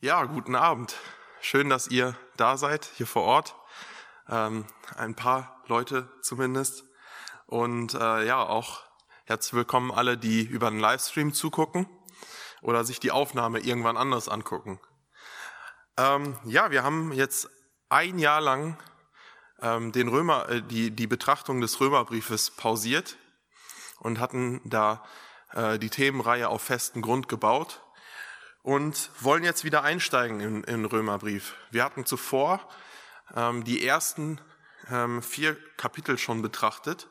Ja, guten Abend. Schön, dass ihr da seid, hier vor Ort. Ähm, ein paar Leute zumindest. Und äh, ja, auch herzlich willkommen alle, die über den Livestream zugucken oder sich die Aufnahme irgendwann anders angucken. Ähm, ja, wir haben jetzt ein Jahr lang ähm, den Römer, äh, die, die Betrachtung des Römerbriefes pausiert und hatten da äh, die Themenreihe auf festen Grund gebaut und wollen jetzt wieder einsteigen in, in Römerbrief. Wir hatten zuvor ähm, die ersten ähm, vier Kapitel schon betrachtet.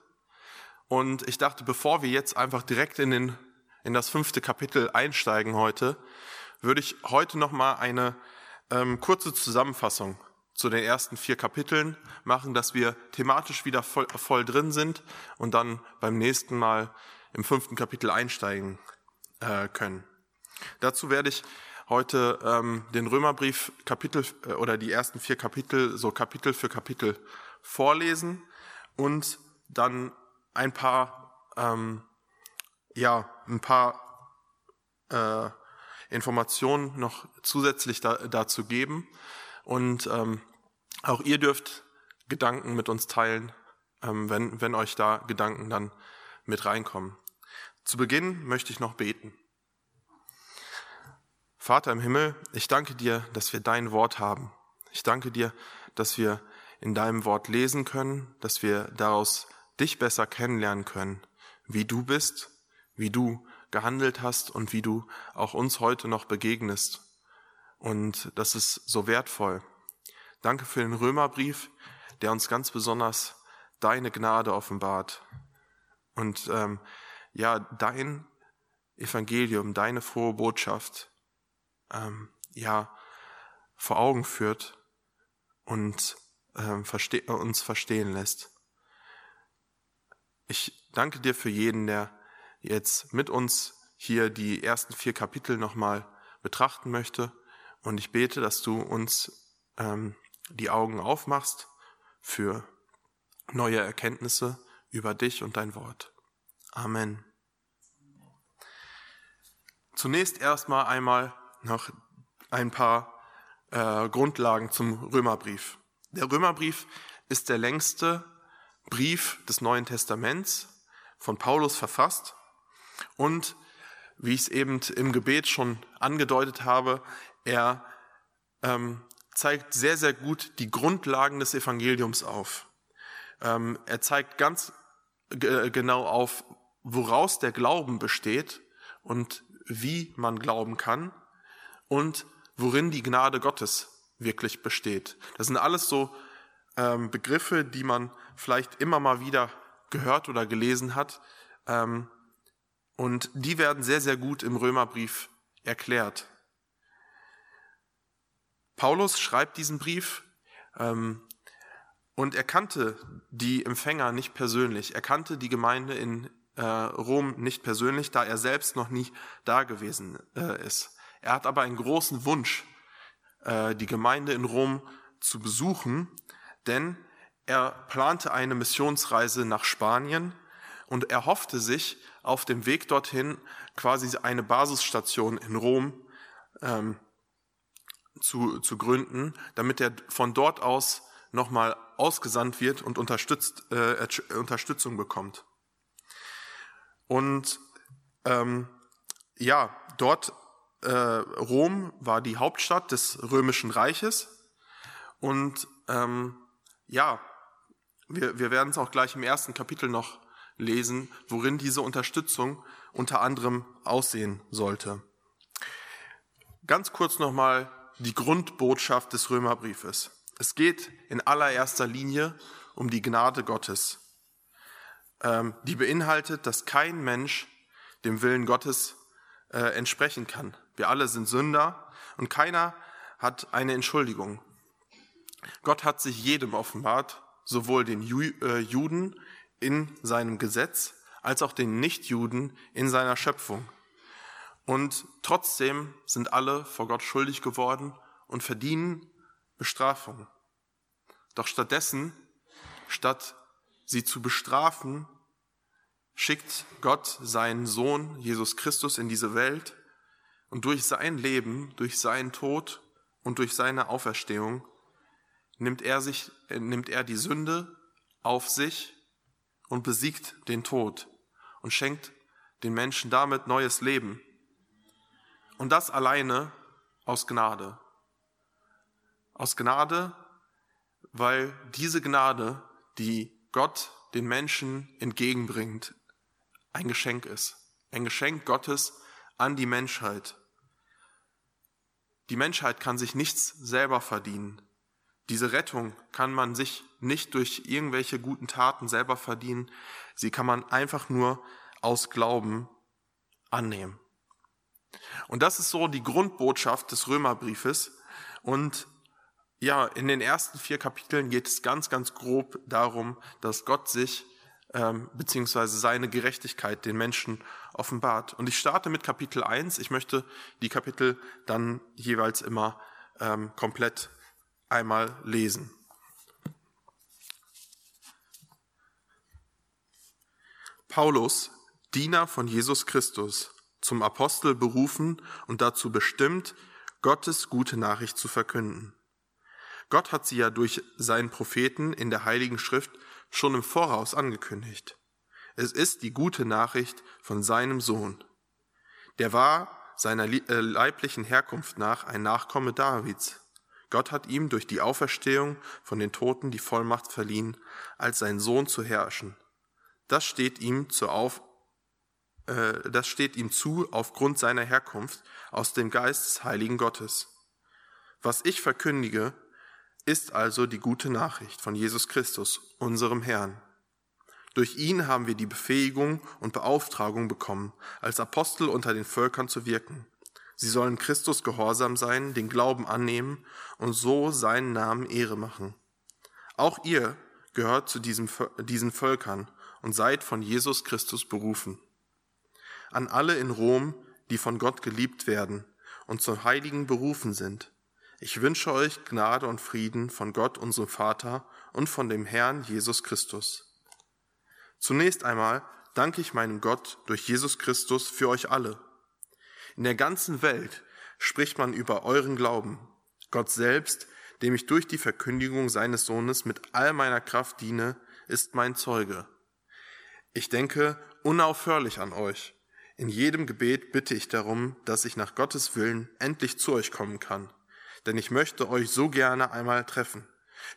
Und ich dachte, bevor wir jetzt einfach direkt in, den, in das fünfte Kapitel einsteigen heute, würde ich heute noch mal eine ähm, kurze Zusammenfassung zu den ersten vier Kapiteln machen, dass wir thematisch wieder voll, voll drin sind und dann beim nächsten Mal im fünften Kapitel einsteigen äh, können. Dazu werde ich heute ähm, den Römerbrief Kapitel äh, oder die ersten vier Kapitel so Kapitel für Kapitel vorlesen und dann ein paar ähm, ja ein paar äh, Informationen noch zusätzlich da, dazu geben und ähm, auch ihr dürft Gedanken mit uns teilen, ähm, wenn wenn euch da Gedanken dann mit reinkommen. Zu Beginn möchte ich noch beten. Vater im Himmel, ich danke dir, dass wir dein Wort haben. Ich danke dir, dass wir in deinem Wort lesen können, dass wir daraus dich besser kennenlernen können, wie du bist, wie du gehandelt hast und wie du auch uns heute noch begegnest. Und das ist so wertvoll. Danke für den Römerbrief, der uns ganz besonders deine Gnade offenbart. Und ähm, ja, dein Evangelium, deine frohe Botschaft, ähm, ja, vor Augen führt und ähm, verste uns verstehen lässt. Ich danke dir für jeden, der jetzt mit uns hier die ersten vier Kapitel nochmal betrachten möchte. Und ich bete, dass du uns ähm, die Augen aufmachst für neue Erkenntnisse über dich und dein Wort. Amen. Zunächst erstmal einmal noch ein paar äh, Grundlagen zum Römerbrief. Der Römerbrief ist der längste Brief des Neuen Testaments von Paulus verfasst und wie ich es eben im Gebet schon angedeutet habe, er ähm, zeigt sehr, sehr gut die Grundlagen des Evangeliums auf. Ähm, er zeigt ganz genau auf, woraus der Glauben besteht und wie man glauben kann und worin die Gnade Gottes wirklich besteht. Das sind alles so ähm, Begriffe, die man vielleicht immer mal wieder gehört oder gelesen hat. Ähm, und die werden sehr, sehr gut im Römerbrief erklärt. Paulus schreibt diesen Brief ähm, und er kannte die Empfänger nicht persönlich. Er kannte die Gemeinde in äh, Rom nicht persönlich, da er selbst noch nie da gewesen äh, ist. Er hat aber einen großen Wunsch, äh, die Gemeinde in Rom zu besuchen, denn er plante eine Missionsreise nach Spanien und er hoffte sich auf dem Weg dorthin quasi eine Basisstation in Rom ähm, zu, zu gründen, damit er von dort aus nochmal ausgesandt wird und unterstützt, äh, Unterstützung bekommt. Und ähm, ja, dort äh, Rom war die Hauptstadt des römischen Reiches und ähm, ja, wir, wir werden es auch gleich im ersten Kapitel noch lesen, worin diese Unterstützung unter anderem aussehen sollte. Ganz kurz nochmal die Grundbotschaft des Römerbriefes. Es geht in allererster Linie um die Gnade Gottes, ähm, die beinhaltet, dass kein Mensch dem Willen Gottes äh, entsprechen kann. Wir alle sind Sünder und keiner hat eine Entschuldigung. Gott hat sich jedem offenbart, sowohl den äh, Juden in seinem Gesetz als auch den Nichtjuden in seiner Schöpfung. Und trotzdem sind alle vor Gott schuldig geworden und verdienen Bestrafung. Doch stattdessen, statt sie zu bestrafen, schickt Gott seinen Sohn Jesus Christus in diese Welt Und durch sein Leben, durch seinen Tod und durch seine Auferstehung nimmt er sich, äh, nimmt er die Sünde auf sich und besiegt den Tod und schenkt den Menschen damit neues Leben. Und das alleine aus Gnade. Aus Gnade, weil diese Gnade, die Gott den Menschen entgegenbringt, ein Geschenk ist. Ein Geschenk Gottes an die Menschheit. Die Menschheit kann sich nichts selber verdienen. Diese Rettung kann man sich nicht durch irgendwelche guten Taten selber verdienen. Sie kann man einfach nur aus Glauben annehmen. Und das ist so die Grundbotschaft des Römerbriefes. Und ja, in den ersten vier Kapiteln geht es ganz, ganz grob darum, dass Gott sich ähm, beziehungsweise seine Gerechtigkeit den Menschen offenbart. Und ich starte mit Kapitel 1. Ich möchte die Kapitel dann jeweils immer ähm, komplett einmal lesen. Paulus, Diener von Jesus Christus, zum Apostel berufen und dazu bestimmt, Gottes gute Nachricht zu verkünden. Gott hat sie ja durch seinen Propheten in der Heiligen Schrift schon im Voraus angekündigt. Es ist die gute Nachricht von seinem Sohn. Der war seiner äh, leiblichen Herkunft nach ein Nachkomme Davids. Gott hat ihm durch die Auferstehung von den Toten die Vollmacht verliehen, als sein Sohn zu herrschen. Das steht ihm zur Auf, äh, das steht ihm zu aufgrund seiner Herkunft aus dem Geist des heiligen Gottes. Was ich verkündige, ist also die gute Nachricht von Jesus Christus, unserem Herrn. Durch ihn haben wir die Befähigung und Beauftragung bekommen, als Apostel unter den Völkern zu wirken. Sie sollen Christus gehorsam sein, den Glauben annehmen und so seinen Namen Ehre machen. Auch ihr gehört zu diesem, diesen Völkern und seid von Jesus Christus berufen. An alle in Rom, die von Gott geliebt werden und zum Heiligen berufen sind, ich wünsche euch Gnade und Frieden von Gott, unserem Vater und von dem Herrn Jesus Christus. Zunächst einmal danke ich meinem Gott durch Jesus Christus für euch alle. In der ganzen Welt spricht man über euren Glauben. Gott selbst, dem ich durch die Verkündigung seines Sohnes mit all meiner Kraft diene, ist mein Zeuge. Ich denke unaufhörlich an euch. In jedem Gebet bitte ich darum, dass ich nach Gottes Willen endlich zu euch kommen kann denn ich möchte euch so gerne einmal treffen.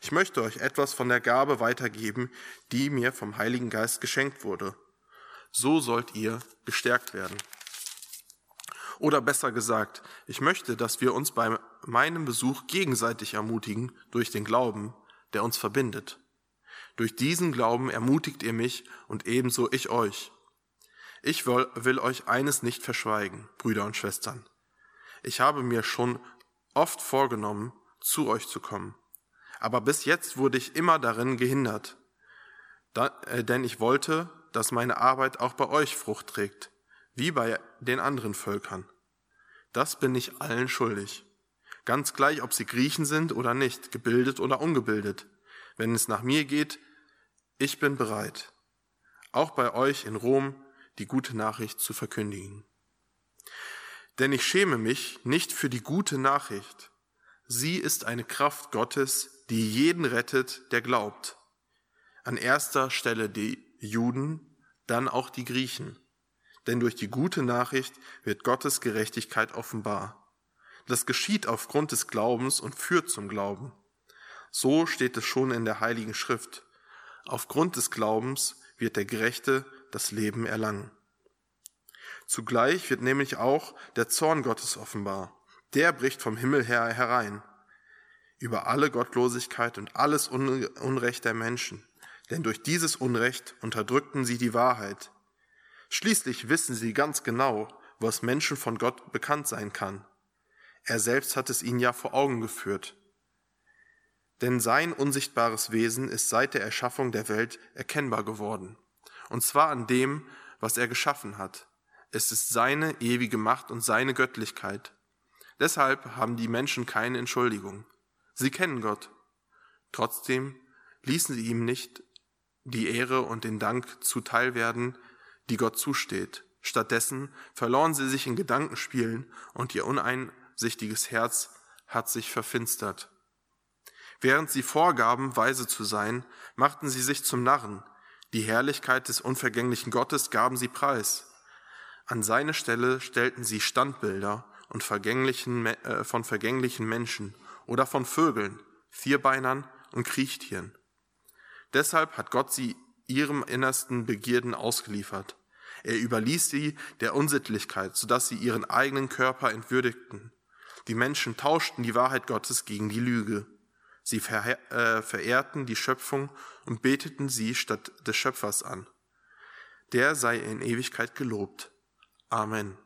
Ich möchte euch etwas von der Gabe weitergeben, die mir vom Heiligen Geist geschenkt wurde. So sollt ihr gestärkt werden. Oder besser gesagt, ich möchte, dass wir uns bei meinem Besuch gegenseitig ermutigen durch den Glauben, der uns verbindet. Durch diesen Glauben ermutigt ihr mich und ebenso ich euch. Ich will, euch eines nicht verschweigen, Brüder und Schwestern. Ich habe mir schon oft vorgenommen, zu euch zu kommen. Aber bis jetzt wurde ich immer darin gehindert, da, äh, denn ich wollte, dass meine Arbeit auch bei euch Frucht trägt, wie bei den anderen Völkern. Das bin ich allen schuldig. Ganz gleich, ob sie Griechen sind oder nicht, gebildet oder ungebildet. Wenn es nach mir geht, ich bin bereit, auch bei euch in Rom die gute Nachricht zu verkündigen. Denn ich schäme mich nicht für die gute Nachricht. Sie ist eine Kraft Gottes, die jeden rettet, der glaubt. An erster Stelle die Juden, dann auch die Griechen. Denn durch die gute Nachricht wird Gottes Gerechtigkeit offenbar. Das geschieht aufgrund des Glaubens und führt zum Glauben. So steht es schon in der Heiligen Schrift. Aufgrund des Glaubens wird der Gerechte das Leben erlangen. Zugleich wird nämlich auch der Zorn Gottes offenbar. Der bricht vom Himmel her herein über alle Gottlosigkeit und alles Unrecht der Menschen. Denn durch dieses Unrecht unterdrückten sie die Wahrheit. Schließlich wissen sie ganz genau, was Menschen von Gott bekannt sein kann. Er selbst hat es ihnen ja vor Augen geführt. Denn sein unsichtbares Wesen ist seit der Erschaffung der Welt erkennbar geworden. Und zwar an dem, was er geschaffen hat, es ist seine ewige Macht und seine Göttlichkeit. Deshalb haben die Menschen keine Entschuldigung. Sie kennen Gott. Trotzdem ließen sie ihm nicht die Ehre und den Dank zuteil werden, die Gott zusteht. Stattdessen verloren sie sich in Gedankenspielen und ihr uneinsichtiges Herz hat sich verfinstert. Während sie vorgaben, weise zu sein, machten sie sich zum Narren. Die Herrlichkeit des unvergänglichen Gottes gaben sie preis. An seine Stelle stellten sie Standbilder und vergänglichen, äh, von vergänglichen Menschen oder von Vögeln, Vierbeinern und Kriechtieren. Deshalb hat Gott sie ihrem innersten Begierden ausgeliefert. Er überließ sie der Unsittlichkeit, sodass sie ihren eigenen Körper entwürdigten. Die Menschen tauschten die Wahrheit Gottes gegen die Lüge. Sie äh, verehrten die Schöpfung und beteten sie statt des Schöpfers an. Der sei in Ewigkeit gelobt. Amen.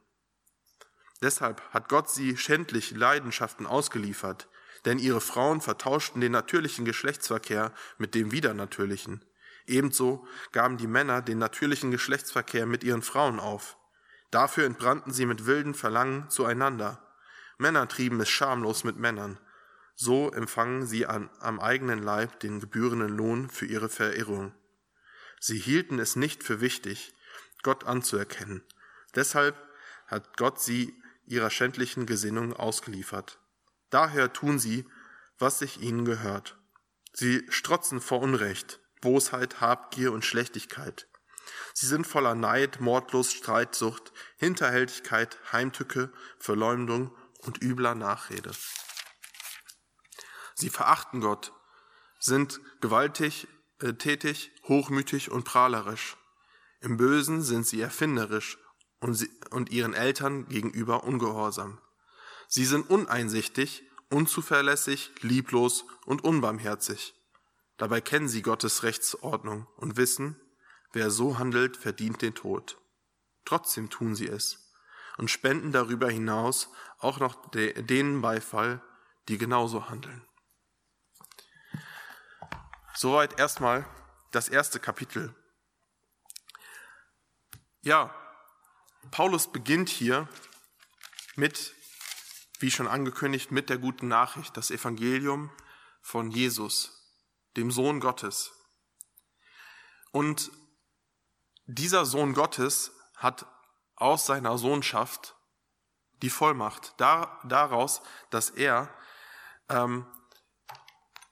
Deshalb hat Gott sie schändlich Leidenschaften ausgeliefert, denn ihre Frauen vertauschten den natürlichen Geschlechtsverkehr mit dem widernatürlichen. Ebenso gaben die Männer den natürlichen Geschlechtsverkehr mit ihren Frauen auf. Dafür entbrannten sie mit wilden Verlangen zueinander. Männer trieben es schamlos mit Männern. So empfangen sie an, am eigenen Leib den gebührenden Lohn für ihre Verirrung. Sie hielten es nicht für wichtig, Gott anzuerkennen. Deshalb hat Gott sie ihrer schändlichen Gesinnung ausgeliefert. Daher tun sie, was sich ihnen gehört. Sie strotzen vor Unrecht, Bosheit, Habgier und Schlechtigkeit. Sie sind voller Neid, Mordlust, Streitsucht, Hinterhältigkeit, Heimtücke, Verleumdung und übler Nachrede. Sie verachten Gott, sind gewaltig, äh, tätig, hochmütig und prahlerisch. Im Bösen sind sie erfinderisch und, sie, und ihren Eltern gegenüber ungehorsam. Sie sind uneinsichtig, unzuverlässig, lieblos und unbarmherzig. Dabei kennen sie Gottes Rechtsordnung und wissen, wer so handelt, verdient den Tod. Trotzdem tun sie es und spenden darüber hinaus auch noch denen Beifall, die genauso handeln. Soweit erstmal das erste Kapitel. Ja, Paulus beginnt hier mit, wie schon angekündigt, mit der guten Nachricht, das Evangelium von Jesus, dem Sohn Gottes. Und dieser Sohn Gottes hat aus seiner Sohnschaft die Vollmacht da, daraus, dass er ähm,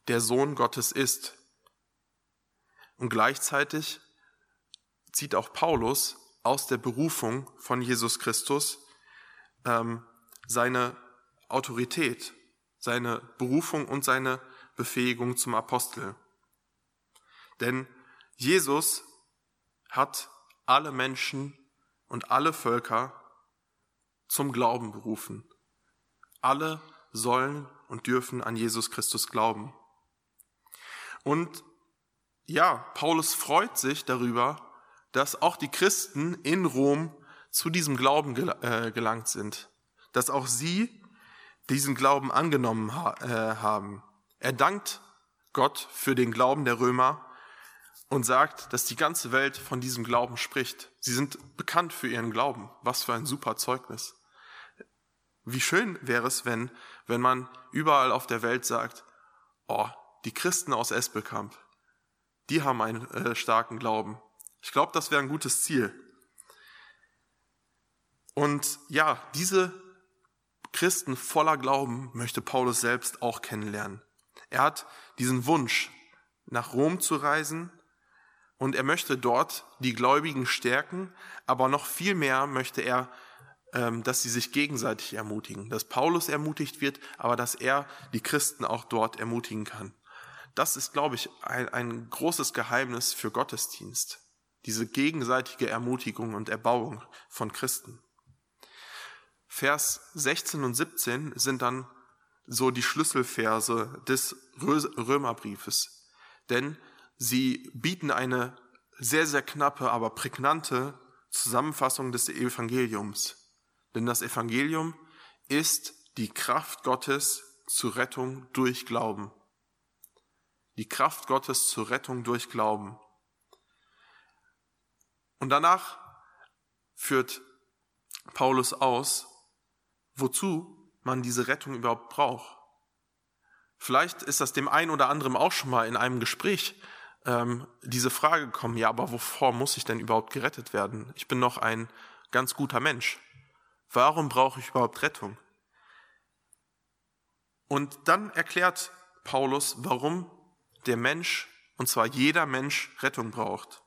der Sohn Gottes ist. Und gleichzeitig zieht auch Paulus aus der Berufung von Jesus Christus ähm, seine Autorität, seine Berufung und seine Befähigung zum Apostel. Denn Jesus hat alle Menschen und alle Völker zum Glauben berufen. Alle sollen und dürfen an Jesus Christus glauben. Und ja, Paulus freut sich darüber, dass auch die Christen in Rom zu diesem Glauben äh, gelangt sind, dass auch sie diesen Glauben angenommen äh, haben. Er dankt Gott für den Glauben der Römer und sagt, dass die ganze Welt von diesem Glauben spricht. Sie sind bekannt für ihren Glauben. Was für ein super Zeugnis. Wie schön wäre es, wenn, wenn man überall auf der Welt sagt, oh, die Christen aus Espelkamp, die haben einen äh, starken Glauben. Ich glaube, das wäre ein gutes Ziel. Und ja, diese Christen voller Glauben möchte Paulus selbst auch kennenlernen. Er hat diesen Wunsch, nach Rom zu reisen und er möchte dort die Gläubigen stärken, aber noch viel mehr möchte er, ähm, dass sie sich gegenseitig ermutigen, dass Paulus ermutigt wird, aber dass er die Christen auch dort ermutigen kann. Das ist, glaube ich, ein, ein großes Geheimnis für Gottesdienst. Diese gegenseitige Ermutigung und Erbauung von Christen. Vers 16 und 17 sind dann so die Schlüsselverse des Römerbriefes. Denn sie bieten eine sehr, sehr knappe, aber prägnante Zusammenfassung des Evangeliums. Denn das Evangelium ist die Kraft Gottes zur Rettung durch Glauben die Kraft Gottes zur Rettung durch Glauben. Und danach führt Paulus aus, wozu man diese Rettung überhaupt braucht. Vielleicht ist das dem einen oder anderen auch schon mal in einem Gespräch ähm, diese Frage gekommen, ja, aber wovor muss ich denn überhaupt gerettet werden? Ich bin noch ein ganz guter Mensch. Warum brauche ich überhaupt Rettung? Und dann erklärt Paulus, warum der Mensch, und zwar jeder Mensch, Rettung braucht.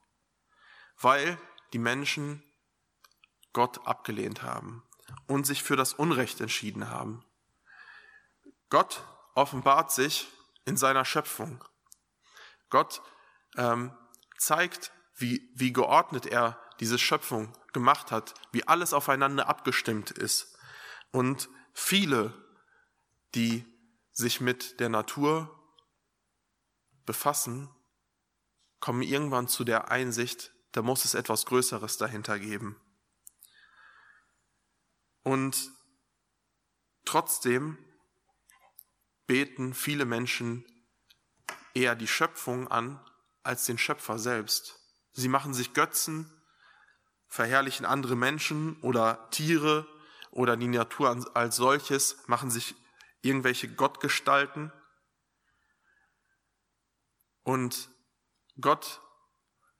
Weil die Menschen Gott abgelehnt haben und sich für das Unrecht entschieden haben. Gott offenbart sich in seiner Schöpfung. Gott ähm, zeigt, wie, wie geordnet er diese Schöpfung gemacht hat, wie alles aufeinander abgestimmt ist. Und viele, die sich mit der Natur befassen, kommen irgendwann zu der Einsicht, da muss es etwas Größeres dahinter geben. Und trotzdem beten viele Menschen eher die Schöpfung an als den Schöpfer selbst. Sie machen sich Götzen, verherrlichen andere Menschen oder Tiere oder die Natur als solches, machen sich irgendwelche Gottgestalten. Und Gott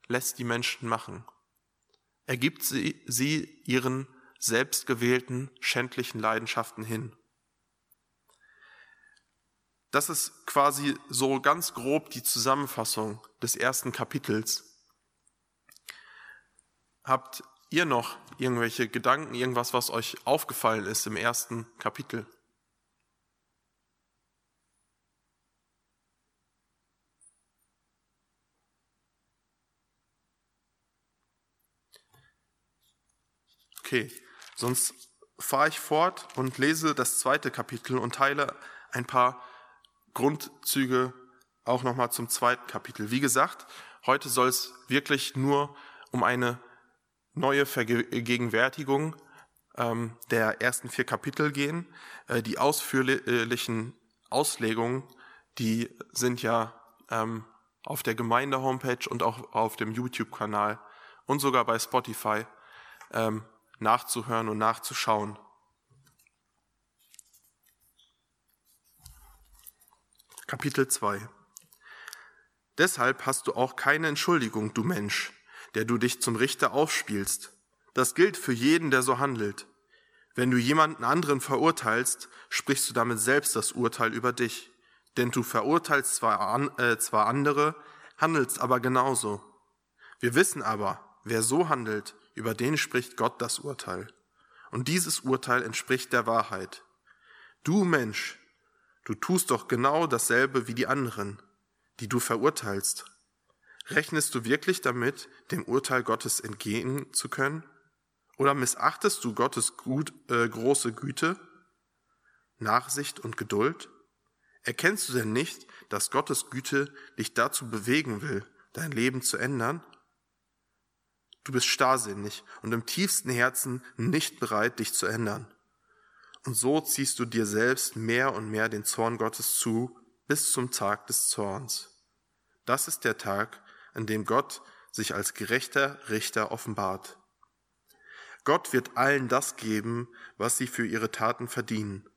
lässt die Menschen machen. Er gibt sie, sie ihren selbstgewählten schändlichen Leidenschaften hin. Das ist quasi so ganz grob die Zusammenfassung des ersten Kapitels. Habt ihr noch irgendwelche Gedanken, irgendwas, was euch aufgefallen ist im ersten Kapitel? Okay, sonst fahre ich fort und lese das zweite Kapitel und teile ein paar Grundzüge auch nochmal zum zweiten Kapitel. Wie gesagt, heute soll es wirklich nur um eine neue Vergegenwärtigung ähm, der ersten vier Kapitel gehen. Äh, die ausführlichen Auslegungen, die sind ja ähm, auf der Gemeinde-Homepage und auch auf dem YouTube-Kanal und sogar bei Spotify ähm, nachzuhören und nachzuschauen. Kapitel 2 Deshalb hast du auch keine Entschuldigung, du Mensch, der du dich zum Richter aufspielst. Das gilt für jeden, der so handelt. Wenn du jemanden anderen verurteilst, sprichst du damit selbst das Urteil über dich. Denn du verurteilst zwar, an, äh, zwar andere, handelst aber genauso. Wir wissen aber, wer so handelt, über den spricht Gott das Urteil. Und dieses Urteil entspricht der Wahrheit. Du Mensch, Du tust doch genau dasselbe wie die anderen, die du verurteilst. Rechnest du wirklich damit, dem Urteil Gottes entgehen zu können? Oder missachtest du Gottes gut, äh, große Güte, Nachsicht und Geduld? Erkennst du denn nicht, dass Gottes Güte dich dazu bewegen will, dein Leben zu ändern? Du bist starrsinnig und im tiefsten Herzen nicht bereit, dich zu ändern. Und so ziehst du dir selbst mehr und mehr den Zorn Gottes zu bis zum Tag des Zorns. Das ist der Tag, an dem Gott sich als gerechter Richter offenbart. Gott wird allen das geben, was sie für ihre Taten verdienen.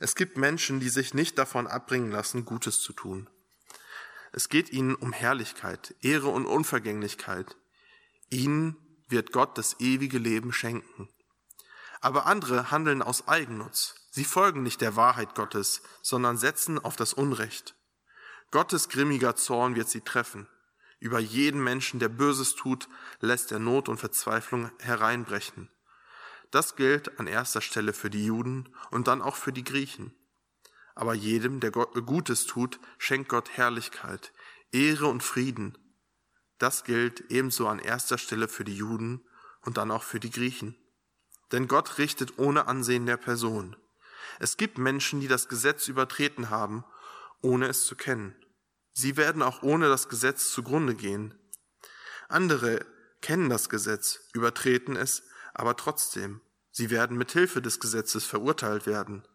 Es gibt Menschen, die sich nicht davon abbringen lassen, Gutes zu tun. Es geht ihnen um Herrlichkeit, Ehre und Unvergänglichkeit. Ihnen wird Gott das ewige Leben schenken. Aber andere handeln aus Eigennutz. Sie folgen nicht der Wahrheit Gottes, sondern setzen auf das Unrecht. Gottes grimmiger Zorn wird sie treffen. Über jeden Menschen, der Böses tut, lässt er Not und Verzweiflung hereinbrechen. Das gilt an erster Stelle für die Juden und dann auch für die Griechen. Aber jedem, der Gutes tut, schenkt Gott Herrlichkeit, Ehre und Frieden. Das gilt ebenso an erster Stelle für die Juden und dann auch für die Griechen. Denn Gott richtet ohne Ansehen der Person. Es gibt Menschen, die das Gesetz übertreten haben, ohne es zu kennen. Sie werden auch ohne das Gesetz zugrunde gehen. Andere kennen das Gesetz, übertreten es, aber trotzdem. Sie werden mit Hilfe des Gesetzes verurteilt werden.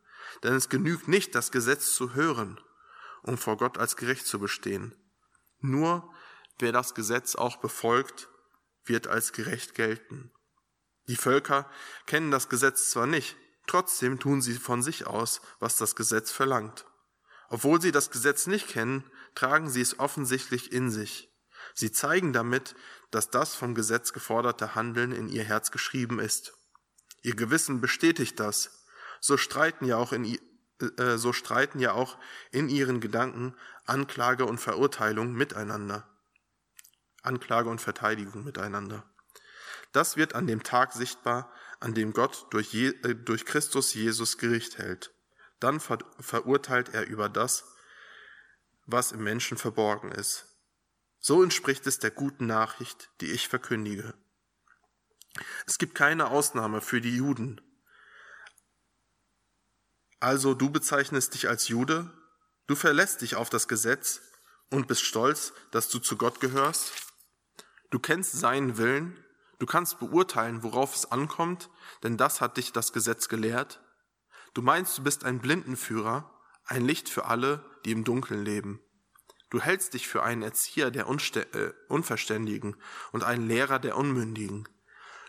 Denn es genügt nicht, das Gesetz zu hören, um vor Gott als gerecht zu bestehen. Nur wer das Gesetz auch befolgt, wird als gerecht gelten. Die Völker kennen das Gesetz zwar nicht, trotzdem tun sie von sich aus, was das Gesetz verlangt. Obwohl sie das Gesetz nicht kennen, tragen sie es offensichtlich in sich. Sie zeigen damit, dass das vom Gesetz geforderte Handeln in ihr Herz geschrieben ist. Ihr Gewissen bestätigt das. So streiten ja auch in, äh, so streiten ja auch in ihren Gedanken Anklage und Verurteilung miteinander. Anklage und Verteidigung miteinander. Das wird an dem Tag sichtbar, an dem Gott durch, Je, äh, durch Christus Jesus Gericht hält. Dann ver, verurteilt er über das, was im Menschen verborgen ist. So entspricht es der guten Nachricht, die ich verkündige. Es gibt keine Ausnahme für die Juden. Also du bezeichnest dich als Jude, du verlässt dich auf das Gesetz und bist stolz, dass du zu Gott gehörst. Du kennst seinen Willen, du kannst beurteilen, worauf es ankommt, denn das hat dich das Gesetz gelehrt. Du meinst, du bist ein Blindenführer, ein Licht für alle, die im Dunkeln leben. Du hältst dich für einen Erzieher der Unste äh, Unverständigen und einen Lehrer der Unmündigen.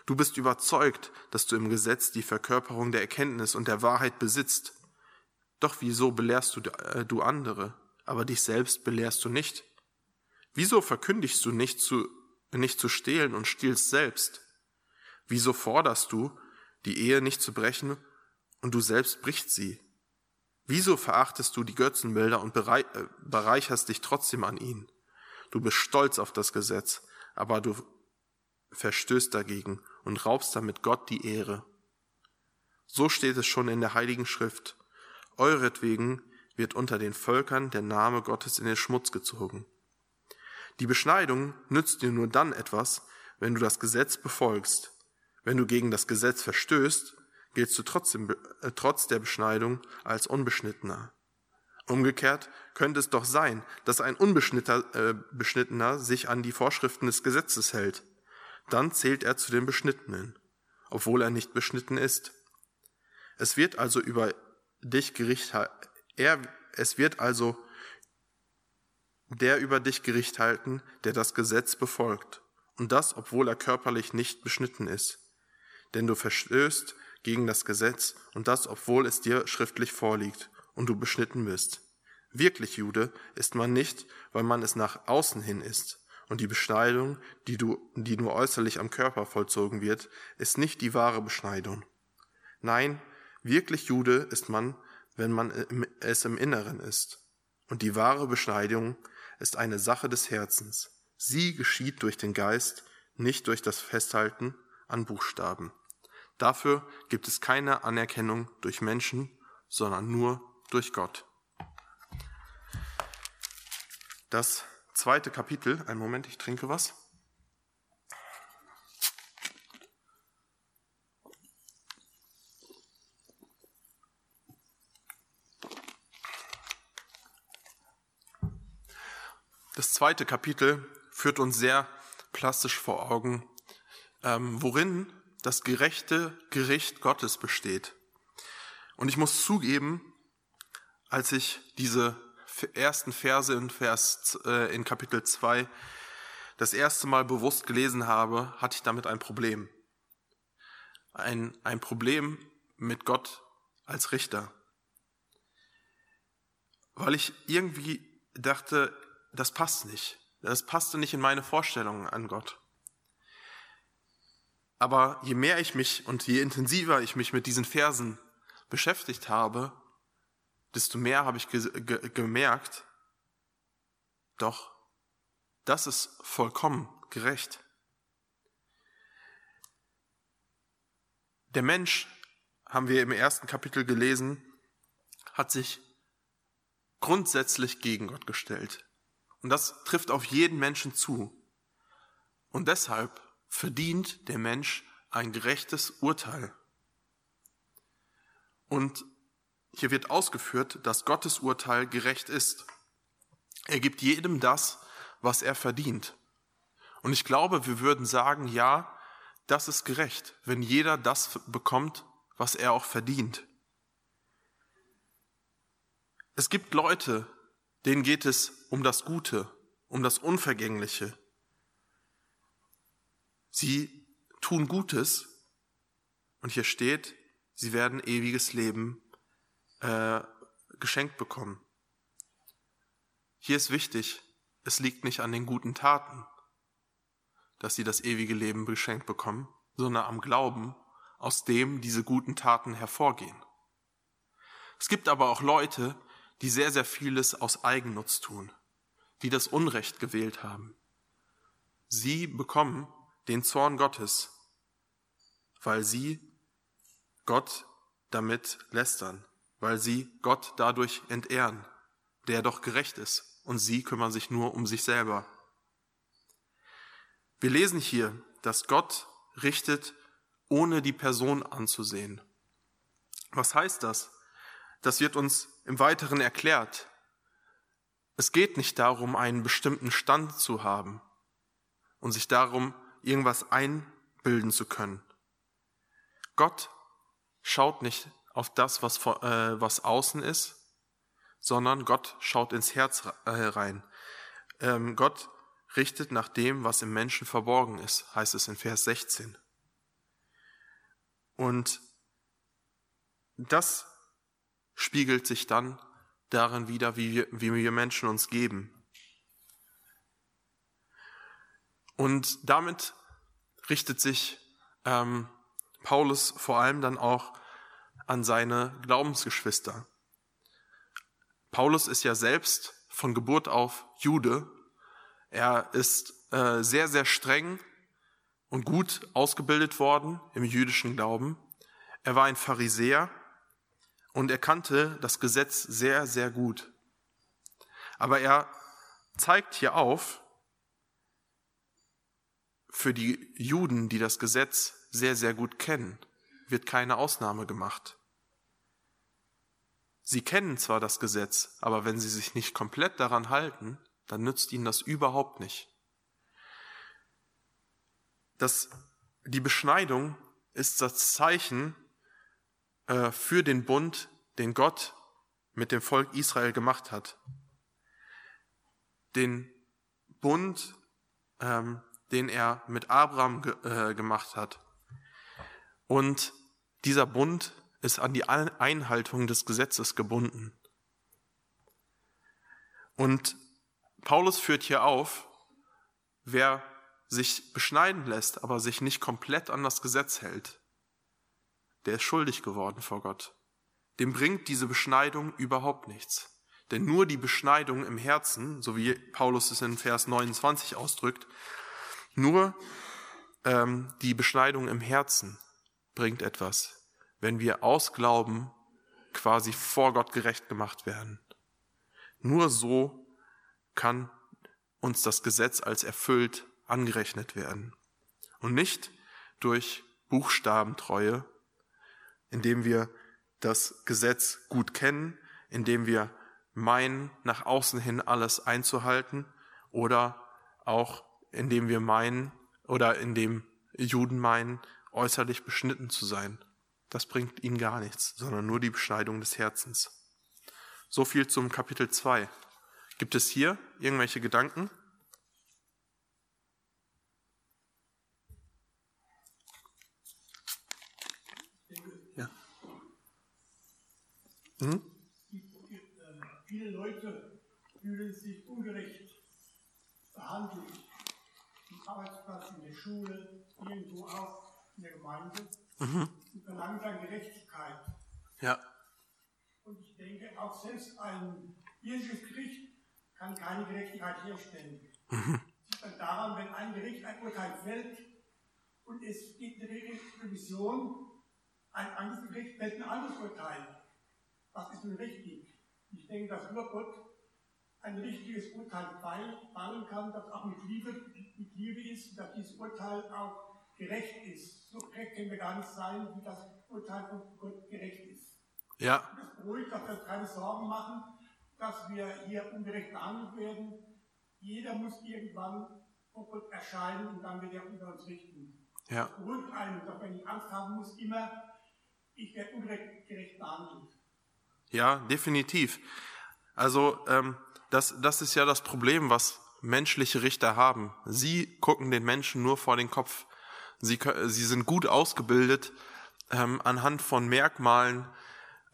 Du bist überzeugt, dass du im Gesetz die Verkörperung der Erkenntnis und der Wahrheit besitzt. Doch wieso belehrst du, äh, du andere, aber dich selbst belehrst du nicht? Wieso verkündigst du nicht zu, nicht zu stehlen und stiehlst selbst? Wieso forderst du, die Ehe nicht zu brechen und du selbst brichst sie? Wieso verachtest du die Götzenbilder und äh, bereicherst dich trotzdem an ihnen? Du bist stolz auf das Gesetz, aber du verstößt dagegen und raubst damit Gott die Ehre. So steht es schon in der Heiligen Schrift. Euretwegen wird unter den Völkern der Name Gottes in den Schmutz gezogen. Die Beschneidung nützt dir nur dann etwas, wenn du das Gesetz befolgst. Wenn du gegen das Gesetz verstößt, giltst du trotzdem, äh, trotz der Beschneidung als Unbeschnittener. Umgekehrt könnte es doch sein, dass ein Unbeschnittener äh, sich an die Vorschriften des Gesetzes hält. Dann zählt er zu den Beschnittenen, obwohl er nicht beschnitten ist. Es wird also über dich Gericht, er, es wird also der über dich Gericht halten, der das Gesetz befolgt, und das, obwohl er körperlich nicht beschnitten ist. Denn du verstößt gegen das Gesetz und das, obwohl es dir schriftlich vorliegt und du beschnitten bist. Wirklich Jude ist man nicht, weil man es nach außen hin ist. Und die Beschneidung, die, du, die nur äußerlich am Körper vollzogen wird, ist nicht die wahre Beschneidung. Nein, wirklich Jude ist man, wenn man es im Inneren ist. Und die wahre Beschneidung ist eine Sache des Herzens. Sie geschieht durch den Geist, nicht durch das Festhalten an Buchstaben. Dafür gibt es keine Anerkennung durch Menschen, sondern nur durch Gott. Das zweite Kapitel, einen Moment, ich trinke was. Das zweite Kapitel führt uns sehr plastisch vor Augen, ähm, worin das gerechte Gericht Gottes besteht. Und ich muss zugeben, als ich diese ersten Verse in, Vers, äh, in Kapitel 2 das erste Mal bewusst gelesen habe, hatte ich damit ein Problem. Ein, ein Problem mit Gott als Richter. Weil ich irgendwie dachte, das passt nicht. Das passte nicht in meine Vorstellungen an Gott. Aber je mehr ich mich und je intensiver ich mich mit diesen Versen beschäftigt habe, desto mehr habe ich ge ge gemerkt, doch, das ist vollkommen gerecht. Der Mensch, haben wir im ersten Kapitel gelesen, hat sich grundsätzlich gegen Gott gestellt. Und das trifft auf jeden Menschen zu. Und deshalb verdient der Mensch ein gerechtes Urteil. Und hier wird ausgeführt, dass Gottes Urteil gerecht ist. Er gibt jedem das, was er verdient. Und ich glaube, wir würden sagen, ja, das ist gerecht, wenn jeder das bekommt, was er auch verdient. Es gibt Leute, denen geht es um das Gute, um das Unvergängliche, Sie tun Gutes und hier steht, sie werden ewiges Leben äh, geschenkt bekommen. Hier ist wichtig, es liegt nicht an den guten Taten, dass sie das ewige Leben geschenkt bekommen, sondern am Glauben, aus dem diese guten Taten hervorgehen. Es gibt aber auch Leute, die sehr, sehr vieles aus Eigennutz tun, die das Unrecht gewählt haben. Sie bekommen den Zorn Gottes, weil sie Gott damit lästern, weil sie Gott dadurch entehren, der doch gerecht ist, und sie kümmern sich nur um sich selber. Wir lesen hier, dass Gott richtet, ohne die Person anzusehen. Was heißt das? Das wird uns im Weiteren erklärt. Es geht nicht darum, einen bestimmten Stand zu haben und sich darum, irgendwas einbilden zu können. Gott schaut nicht auf das, was, äh, was außen ist, sondern Gott schaut ins Herz äh, rein. Ähm, Gott richtet nach dem, was im Menschen verborgen ist, heißt es in Vers 16. Und das spiegelt sich dann darin wieder, wie wir, wie wir Menschen uns geben. Und damit richtet sich ähm, Paulus vor allem dann auch an seine Glaubensgeschwister. Paulus ist ja selbst von Geburt auf Jude er ist äh, sehr, sehr streng und gut ausgebildet worden im jüdischen Glauben. Er war ein Pharisäer und er kannte das Gesetz sehr, sehr gut. Aber er zeigt hier auf, für die Juden, die das Gesetz sehr, sehr gut kennen, wird keine Ausnahme gemacht. Sie kennen zwar das Gesetz, aber wenn sie sich nicht komplett daran halten, dann nützt ihnen das überhaupt nicht. Das, die Beschneidung ist das Zeichen für den Bund, den Gott mit dem Volk Israel gemacht hat. Den Bund, ähm, den er mit Abraham äh, gemacht hat. Und dieser Bund ist an die Einhaltung des Gesetzes gebunden. Und Paulus führt hier auf, wer sich beschneiden lässt, aber sich nicht komplett an das Gesetz hält, der ist schuldig geworden vor Gott. Dem bringt diese Beschneidung überhaupt nichts. Denn nur die Beschneidung im Herzen, so wie Paulus es in Vers 29 ausdrückt, nur ähm, die Beschneidung im Herzen bringt etwas, wenn wir aus Glauben quasi vor Gott gerecht gemacht werden. Nur so kann uns das Gesetz als erfüllt angerechnet werden. Und nicht durch Buchstabentreue, indem wir das Gesetz gut kennen, indem wir meinen, nach außen hin alles einzuhalten oder auch indem wir meinen oder indem Juden meinen, äußerlich beschnitten zu sein. Das bringt ihnen gar nichts, sondern nur die Beschneidung des Herzens. So viel zum Kapitel 2. Gibt es hier irgendwelche Gedanken? Hm? Viele Leute fühlen sich ungerecht behandelt. Im Arbeitsplatz, in der Schule, irgendwo auch in der Gemeinde. Mhm. Und verlangen dann Gerechtigkeit. Ja. Und ich denke, auch selbst ein irdisches Gericht kann keine Gerechtigkeit herstellen. Mhm. Sieht man daran, wenn ein Gericht ein Urteil fällt und es gibt eine Revision, ein anderes Gericht fällt ein anderes Urteil. Was ist nun richtig? Ich denke, dass nur Gott ein richtiges Urteil fallen kann, das auch mit Liebe, mit Liebe ist, dass dieses Urteil auch gerecht ist. So gerecht können wir gar nicht sein, wie das Urteil von Gott gerecht ist. Ja. Das beruhigt, dass wir uns keine Sorgen machen, dass wir hier ungerecht behandelt werden. Jeder muss irgendwann vor Gott erscheinen und dann wird er unter uns richten. Ja. Das beruhigt einen, dass man nicht Angst haben muss, immer, ich werde ungerecht behandelt. Ja, definitiv. Also ähm, das, das ist ja das Problem, was menschliche Richter haben. Sie gucken den Menschen nur vor den Kopf. Sie, sie sind gut ausgebildet, ähm, anhand von Merkmalen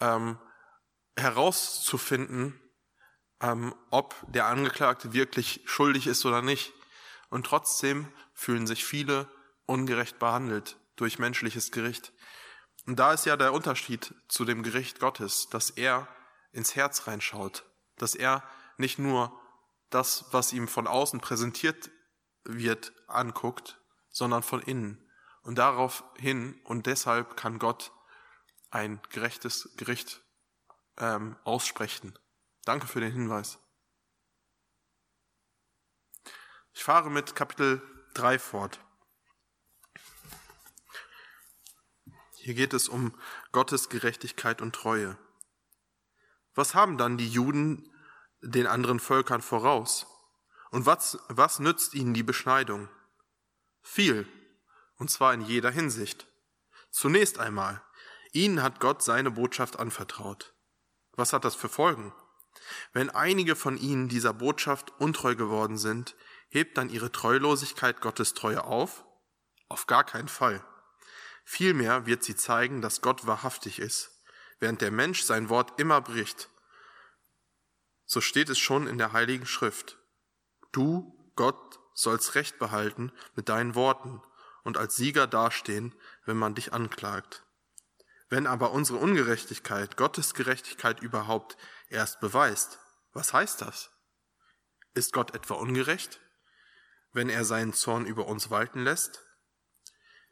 ähm, herauszufinden, ähm, ob der Angeklagte wirklich schuldig ist oder nicht. und trotzdem fühlen sich viele ungerecht behandelt durch menschliches Gericht. Und da ist ja der Unterschied zu dem Gericht Gottes, dass er ins Herz reinschaut, dass er nicht nur das, was ihm von außen präsentiert wird, anguckt, sondern von innen. Und daraufhin und deshalb kann Gott ein gerechtes Gericht ähm, aussprechen. Danke für den Hinweis. Ich fahre mit Kapitel 3 fort. Hier geht es um Gottes Gerechtigkeit und Treue. Was haben dann die Juden den anderen Völkern voraus? Und was, was nützt ihnen die Beschneidung? Viel, und zwar in jeder Hinsicht. Zunächst einmal, ihnen hat Gott seine Botschaft anvertraut. Was hat das für Folgen? Wenn einige von ihnen dieser Botschaft untreu geworden sind, hebt dann ihre Treulosigkeit Gottes Treue auf? Auf gar keinen Fall. Vielmehr wird sie zeigen, dass Gott wahrhaftig ist, während der Mensch sein Wort immer bricht. So steht es schon in der Heiligen Schrift. Du, Gott, sollst Recht behalten mit deinen Worten und als Sieger dastehen, wenn man dich anklagt. Wenn aber unsere Ungerechtigkeit Gottes Gerechtigkeit überhaupt erst beweist, was heißt das? Ist Gott etwa ungerecht? wenn er seinen Zorn über uns walten lässt?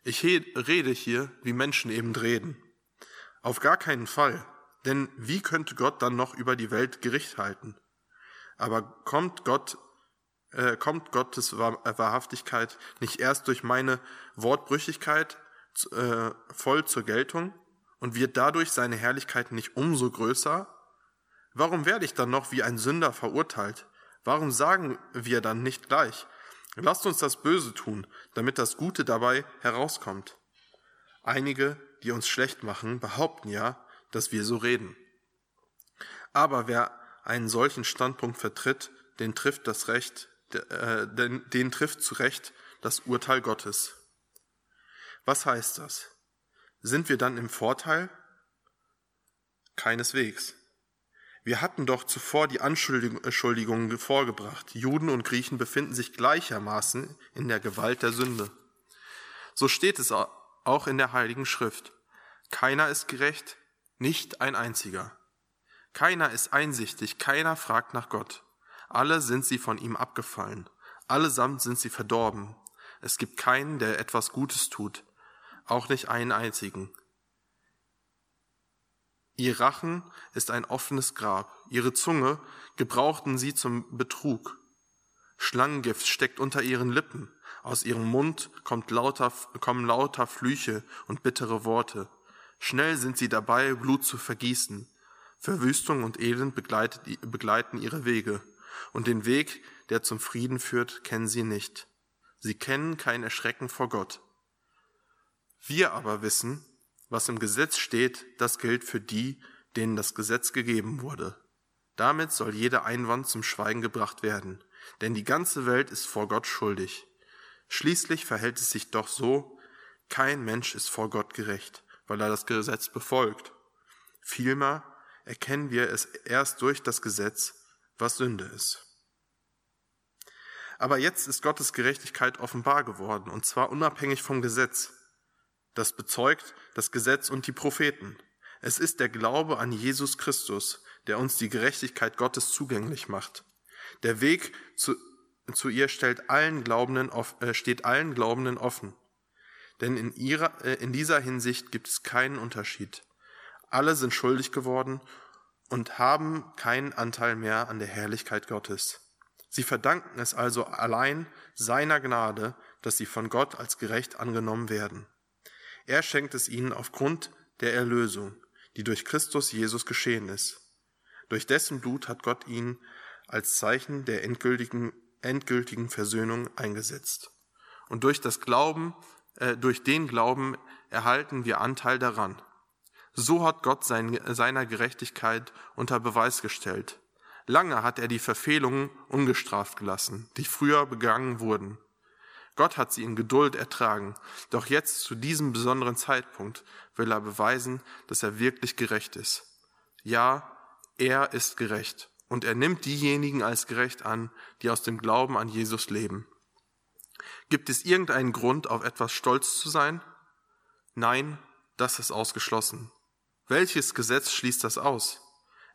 Ich rede hier, wie Menschen eben reden. Auf gar keinen Fall, denn wie könnte Gott dann noch über die Welt Gericht halten? Aber kommt Gott, äh, kommt Gottes Wahrhaftigkeit nicht erst durch meine Wortbrüchigkeit äh, voll zur Geltung und wird dadurch seine Herrlichkeit nicht umso größer? Warum werde ich dann noch wie ein Sünder verurteilt? Warum sagen wir dann nicht gleich, Lasst uns das Böse tun, damit das Gute dabei herauskommt. Einige, die uns schlecht machen, behaupten ja, dass wir so reden. Aber wer einen solchen Standpunkt vertritt, den trifft das Recht, äh, den, den trifft zu Recht das Urteil Gottes. Was heißt das? Sind wir dann im Vorteil? Keineswegs. Wir hatten doch zuvor die Anschuldigungen vorgebracht. Juden und Griechen befinden sich gleichermaßen in der Gewalt der Sünde. So steht es auch in der Heiligen Schrift. Keiner ist gerecht, nicht ein einziger. Keiner ist einsichtig, keiner fragt nach Gott. Alle sind sie von ihm abgefallen. Allesamt sind sie verdorben. Es gibt keinen, der etwas Gutes tut, auch nicht einen einzigen. Ihr Rachen ist ein offenes Grab. Ihre Zunge gebrauchten sie zum Betrug. Schlangengift steckt unter ihren Lippen. Aus ihrem Mund kommt lauter, kommen lauter Flüche und bittere Worte. Schnell sind sie dabei, Blut zu vergießen. Verwüstung und Elend begleiten ihre Wege. Und den Weg, der zum Frieden führt, kennen sie nicht. Sie kennen kein Erschrecken vor Gott. Wir aber wissen, was im Gesetz steht, das gilt für die, denen das Gesetz gegeben wurde. Damit soll jeder Einwand zum Schweigen gebracht werden, denn die ganze Welt ist vor Gott schuldig. Schließlich verhält es sich doch so, kein Mensch ist vor Gott gerecht, weil er das Gesetz befolgt. Vielmehr erkennen wir es erst durch das Gesetz, was Sünde ist. Aber jetzt ist Gottes Gerechtigkeit offenbar geworden, und zwar unabhängig vom Gesetz. Das bezeugt das Gesetz und die Propheten. Es ist der Glaube an Jesus Christus, der uns die Gerechtigkeit Gottes zugänglich macht. Der Weg zu, zu ihr stellt allen Glaubenden, äh, steht allen Glaubenden offen. Denn in, ihrer, äh, in dieser Hinsicht gibt es keinen Unterschied. Alle sind schuldig geworden und haben keinen Anteil mehr an der Herrlichkeit Gottes. Sie verdanken es also allein seiner Gnade, dass sie von Gott als gerecht angenommen werden. Er schenkt es ihnen aufgrund der Erlösung, die durch Christus Jesus geschehen ist. Durch dessen Blut hat Gott ihn als Zeichen der endgültigen, endgültigen Versöhnung eingesetzt. Und durch das Glauben, äh, durch den Glauben erhalten wir Anteil daran. So hat Gott sein, seiner Gerechtigkeit unter Beweis gestellt. Lange hat er die Verfehlungen ungestraft gelassen, die früher begangen wurden. Gott hat sie in Geduld ertragen. Doch jetzt, zu diesem besonderen Zeitpunkt, will er beweisen, dass er wirklich gerecht ist. Ja, er ist gerecht. Und er nimmt diejenigen als gerecht an, die aus dem Glauben an Jesus leben. Gibt es irgendeinen Grund, auf etwas stolz zu sein? Nein, das ist ausgeschlossen. Welches Gesetz schließt das aus?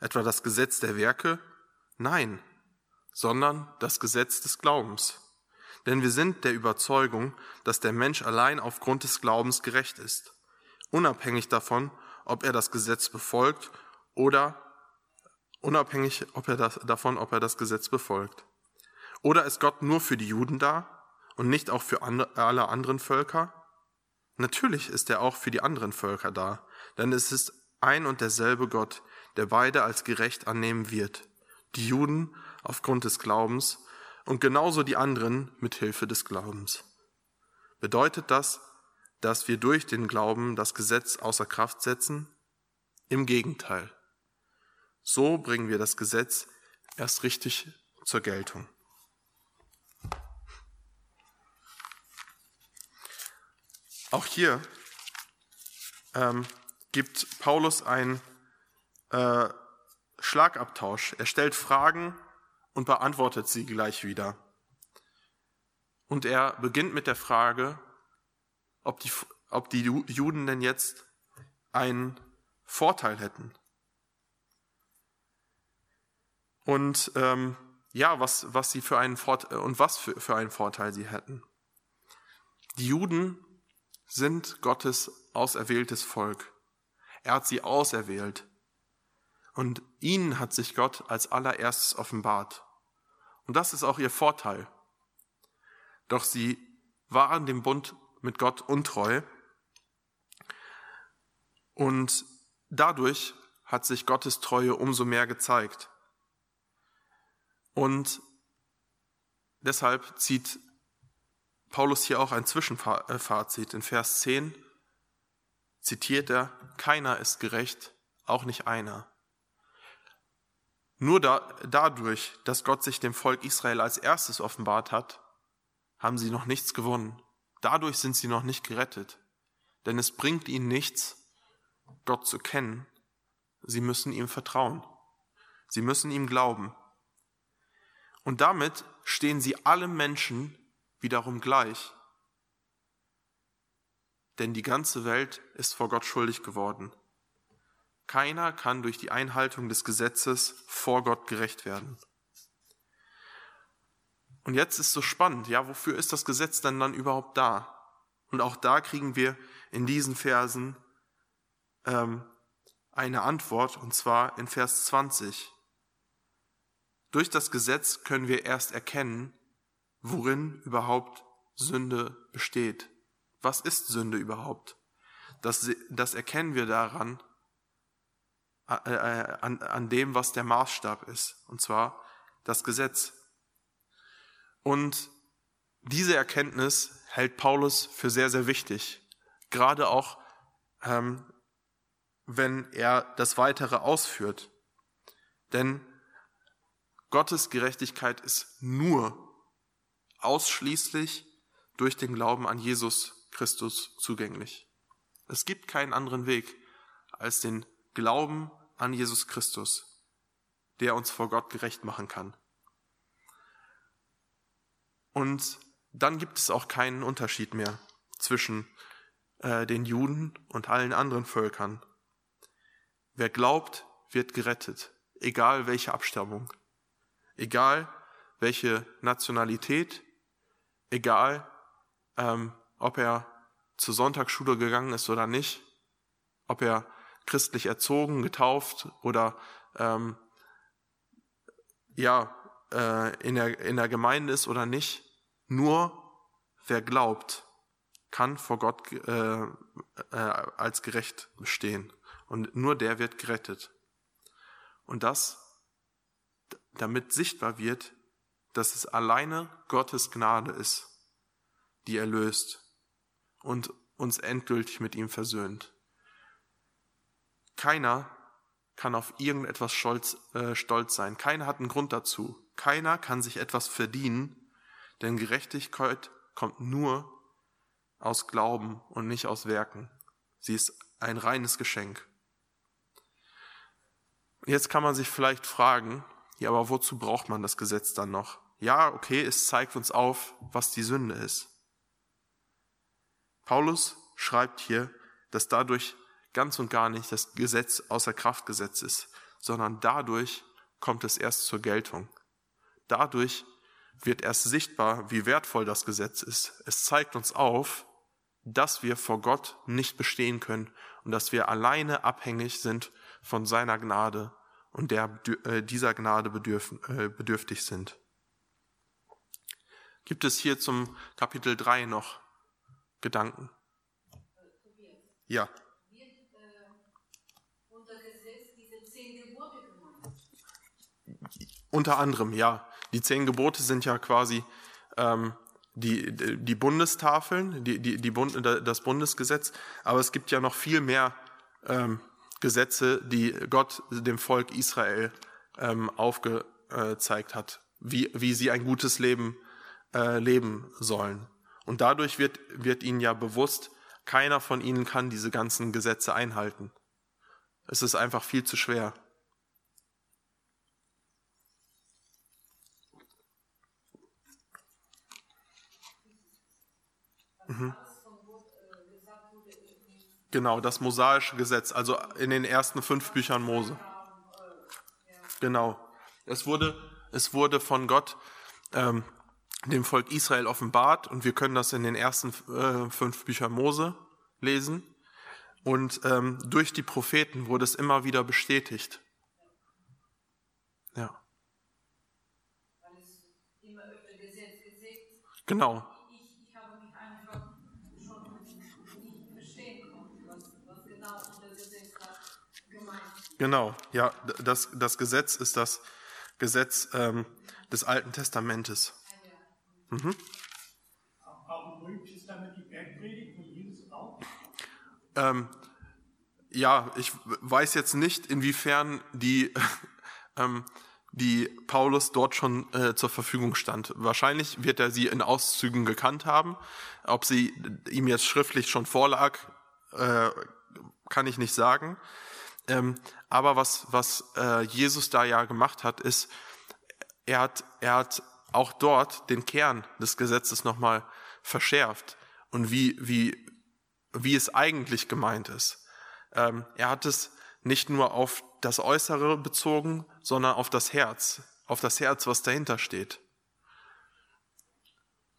Etwa das Gesetz der Werke? Nein, sondern das Gesetz des Glaubens. Denn wir sind der Überzeugung, dass der Mensch allein aufgrund des Glaubens gerecht ist, unabhängig davon, ob er das Gesetz befolgt oder unabhängig ob er das, davon, ob er das Gesetz befolgt. Oder ist Gott nur für die Juden da und nicht auch für alle anderen Völker? Natürlich ist er auch für die anderen Völker da, denn es ist ein und derselbe Gott, der beide als gerecht annehmen wird. Die Juden aufgrund des Glaubens und genauso die anderen mit Hilfe des Glaubens. Bedeutet das, dass wir durch den Glauben das Gesetz außer Kraft setzen? Im Gegenteil. So bringen wir das Gesetz erst richtig zur Geltung. Auch hier ähm, gibt Paulus einen äh, Schlagabtausch. Er stellt Fragen und beantwortet sie gleich wieder. Und er beginnt mit der Frage, ob die, ob die Juden denn jetzt einen Vorteil hätten. Und ähm, ja, was, was sie für einen Vorteil und was für, für einen Vorteil sie hätten. Die Juden sind Gottes auserwähltes Volk. Er hat sie auserwählt. Und ihnen hat sich Gott als allererstes offenbart. Und das ist auch ihr Vorteil. Doch sie waren dem Bund mit Gott untreu. Und dadurch hat sich Gottes Treue umso mehr gezeigt. Und deshalb zieht Paulus hier auch ein Zwischenfazit. In Vers 10 zitiert er, keiner ist gerecht, auch nicht einer. Nur da, dadurch, dass Gott sich dem Volk Israel als erstes offenbart hat, haben sie noch nichts gewonnen. Dadurch sind sie noch nicht gerettet. Denn es bringt ihnen nichts, Gott zu kennen. Sie müssen ihm vertrauen. Sie müssen ihm glauben. Und damit stehen sie allen Menschen wiederum gleich. Denn die ganze Welt ist vor Gott schuldig geworden. Keiner kann durch die Einhaltung des Gesetzes vor Gott gerecht werden. Und jetzt ist so spannend, ja, wofür ist das Gesetz denn dann überhaupt da? Und auch da kriegen wir in diesen Versen ähm, eine Antwort, und zwar in Vers 20. Durch das Gesetz können wir erst erkennen, worin überhaupt Sünde besteht. Was ist Sünde überhaupt? Das, das erkennen wir daran, an, an dem, was der Maßstab ist, und zwar das Gesetz. Und diese Erkenntnis hält Paulus für sehr, sehr wichtig, gerade auch, ähm, wenn er das Weitere ausführt. Denn Gottes Gerechtigkeit ist nur ausschließlich durch den Glauben an Jesus Christus zugänglich. Es gibt keinen anderen Weg als den Glauben an Jesus Christus, der uns vor Gott gerecht machen kann. Und dann gibt es auch keinen Unterschied mehr zwischen äh, den Juden und allen anderen Völkern. Wer glaubt, wird gerettet, egal welche Abstammung, egal welche Nationalität, egal ähm, ob er zur Sonntagsschule gegangen ist oder nicht, ob er christlich erzogen, getauft oder ähm, ja äh, in, der, in der Gemeinde ist oder nicht. Nur wer glaubt, kann vor Gott äh, äh, als gerecht bestehen. Und nur der wird gerettet. Und das, damit sichtbar wird, dass es alleine Gottes Gnade ist, die erlöst und uns endgültig mit ihm versöhnt. Keiner kann auf irgendetwas stolz, äh, stolz sein. Keiner hat einen Grund dazu. Keiner kann sich etwas verdienen, denn Gerechtigkeit kommt nur aus Glauben und nicht aus Werken. Sie ist ein reines Geschenk. Jetzt kann man sich vielleicht fragen, ja, aber wozu braucht man das Gesetz dann noch? ja, okay, es zeigt uns auf, was die Sünde ist. Paulus schreibt hier, dass dadurch ganz und gar nicht das Gesetz außer Kraft gesetzt ist, sondern dadurch kommt es erst zur Geltung. Dadurch wird erst sichtbar, wie wertvoll das Gesetz ist. Es zeigt uns auf, dass wir vor Gott nicht bestehen können und dass wir alleine abhängig sind von seiner Gnade und der, äh, dieser Gnade bedürfen, äh, bedürftig sind. Gibt es hier zum Kapitel 3 noch Gedanken? Ja. Unter anderem, ja. Die zehn Gebote sind ja quasi ähm, die, die Bundestafeln, die, die, die Bund, das Bundesgesetz, aber es gibt ja noch viel mehr ähm, Gesetze, die Gott dem Volk Israel ähm, aufgezeigt hat, wie, wie sie ein gutes Leben äh, leben sollen. Und dadurch wird, wird ihnen ja bewusst, keiner von ihnen kann diese ganzen Gesetze einhalten. Es ist einfach viel zu schwer. Mhm. Genau, das mosaische Gesetz, also in den ersten fünf Büchern Mose. Genau. Es wurde, es wurde von Gott ähm, dem Volk Israel offenbart und wir können das in den ersten äh, fünf Büchern Mose lesen. Und ähm, durch die Propheten wurde es immer wieder bestätigt. Ja. Genau. Genau, ja, das, das Gesetz ist das Gesetz ähm, des Alten Testamentes. Mhm. Ähm, ja, ich weiß jetzt nicht, inwiefern die, ähm, die Paulus dort schon äh, zur Verfügung stand. Wahrscheinlich wird er sie in Auszügen gekannt haben. Ob sie ihm jetzt schriftlich schon vorlag, äh, kann ich nicht sagen. Ähm, aber was, was äh, Jesus da ja gemacht hat, ist, er hat, er hat auch dort den Kern des Gesetzes nochmal verschärft und wie, wie, wie es eigentlich gemeint ist. Ähm, er hat es nicht nur auf das Äußere bezogen, sondern auf das Herz, auf das Herz, was dahinter steht.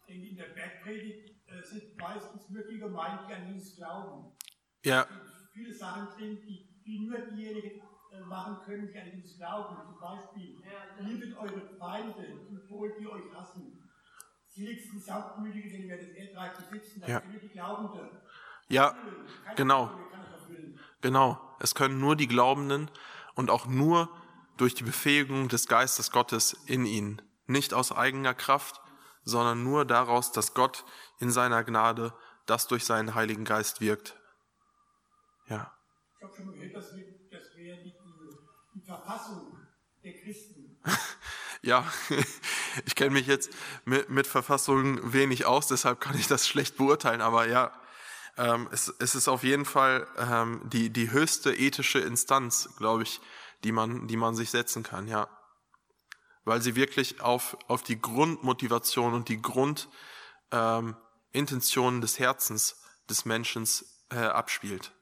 In der Bergpredigt äh, sind meistens wirklich gemeint, die an Jesus glauben. Ja. Viele Sachen drin, die die nur diejenigen äh, machen können, die an Jesus glauben. Zum Beispiel, liebet eure Feinde und wohl die euch hassen. Seligsten Sanftmütige, denen wir das Erdreich besitzen, das ja. können die Glaubenden. Ja, genau. Genau. Es können nur die Glaubenden und auch nur durch die Befähigung des Geistes Gottes in ihnen. Nicht aus eigener Kraft, sondern nur daraus, dass Gott in seiner Gnade das durch seinen Heiligen Geist wirkt. Ja. Ich habe schon gehört, das, das wäre die, die Verfassung der Christen. ja, ich kenne mich jetzt mit, mit Verfassungen wenig aus, deshalb kann ich das schlecht beurteilen, aber ja, ähm, es, es ist auf jeden Fall ähm, die, die höchste ethische Instanz, glaube ich, die man, die man sich setzen kann, ja. Weil sie wirklich auf, auf die Grundmotivation und die Grundintention ähm, des Herzens des Menschen äh, abspielt.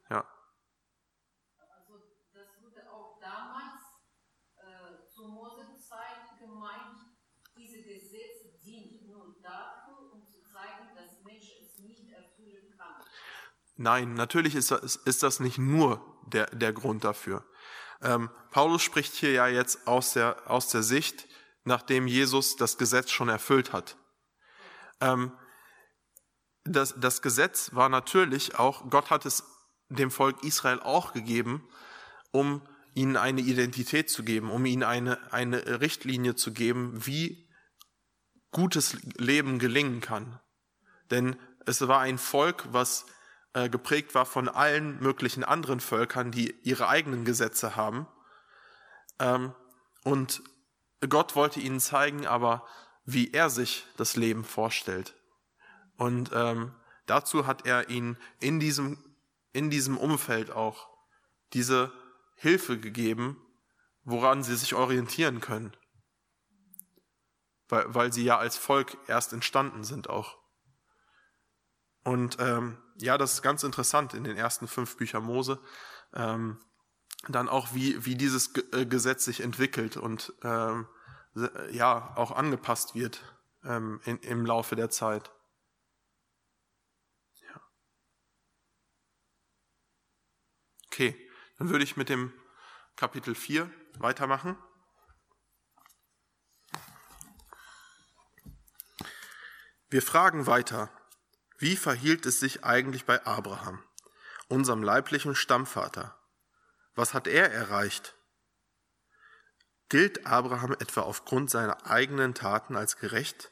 Nein, natürlich ist das, ist das nicht nur der, der Grund dafür. Ähm, Paulus spricht hier ja jetzt aus der, aus der Sicht, nachdem Jesus das Gesetz schon erfüllt hat. Ähm, das, das Gesetz war natürlich auch, Gott hat es dem Volk Israel auch gegeben, um ihnen eine Identität zu geben, um ihnen eine, eine Richtlinie zu geben, wie gutes Leben gelingen kann. Denn es war ein Volk, was äh, geprägt war von allen möglichen anderen Völkern, die ihre eigenen Gesetze haben. Ähm, und Gott wollte ihnen zeigen, aber wie er sich das Leben vorstellt. Und ähm, dazu hat er ihnen in diesem, in diesem Umfeld auch diese Hilfe gegeben, woran sie sich orientieren können. weil, weil sie ja als Volk erst entstanden sind auch. Und ähm, ja, das ist ganz interessant in den ersten fünf Büchern Mose. Ähm, dann auch, wie, wie dieses äh, Gesetz sich entwickelt und ähm, ja, auch angepasst wird ähm, in, im Laufe der Zeit. Ja. Okay, dann würde ich mit dem Kapitel 4 weitermachen. Wir fragen weiter, wie verhielt es sich eigentlich bei Abraham, unserem leiblichen Stammvater? Was hat er erreicht? Gilt Abraham etwa aufgrund seiner eigenen Taten als gerecht?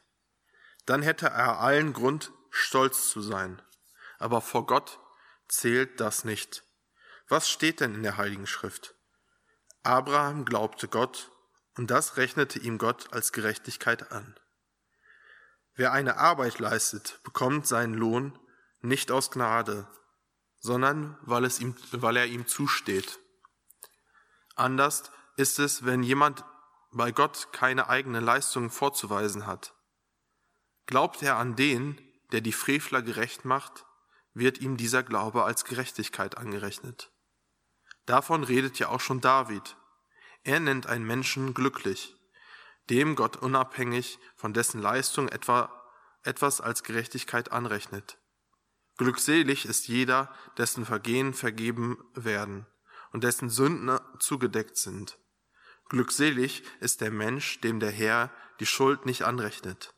Dann hätte er allen Grund, stolz zu sein. Aber vor Gott zählt das nicht. Was steht denn in der Heiligen Schrift? Abraham glaubte Gott, und das rechnete ihm Gott als Gerechtigkeit an. Wer eine Arbeit leistet, bekommt seinen Lohn nicht aus Gnade, sondern weil, es ihm, weil er ihm zusteht. Anders ist es, wenn jemand bei Gott keine eigenen Leistungen vorzuweisen hat. Glaubt er an den, der die Frevler gerecht macht, wird ihm dieser Glaube als Gerechtigkeit angerechnet. Davon redet ja auch schon David. Er nennt einen Menschen glücklich, dem Gott unabhängig von dessen Leistung etwa etwas als Gerechtigkeit anrechnet. Glückselig ist jeder, dessen Vergehen vergeben werden und dessen Sünden zugedeckt sind. Glückselig ist der Mensch, dem der Herr die Schuld nicht anrechnet.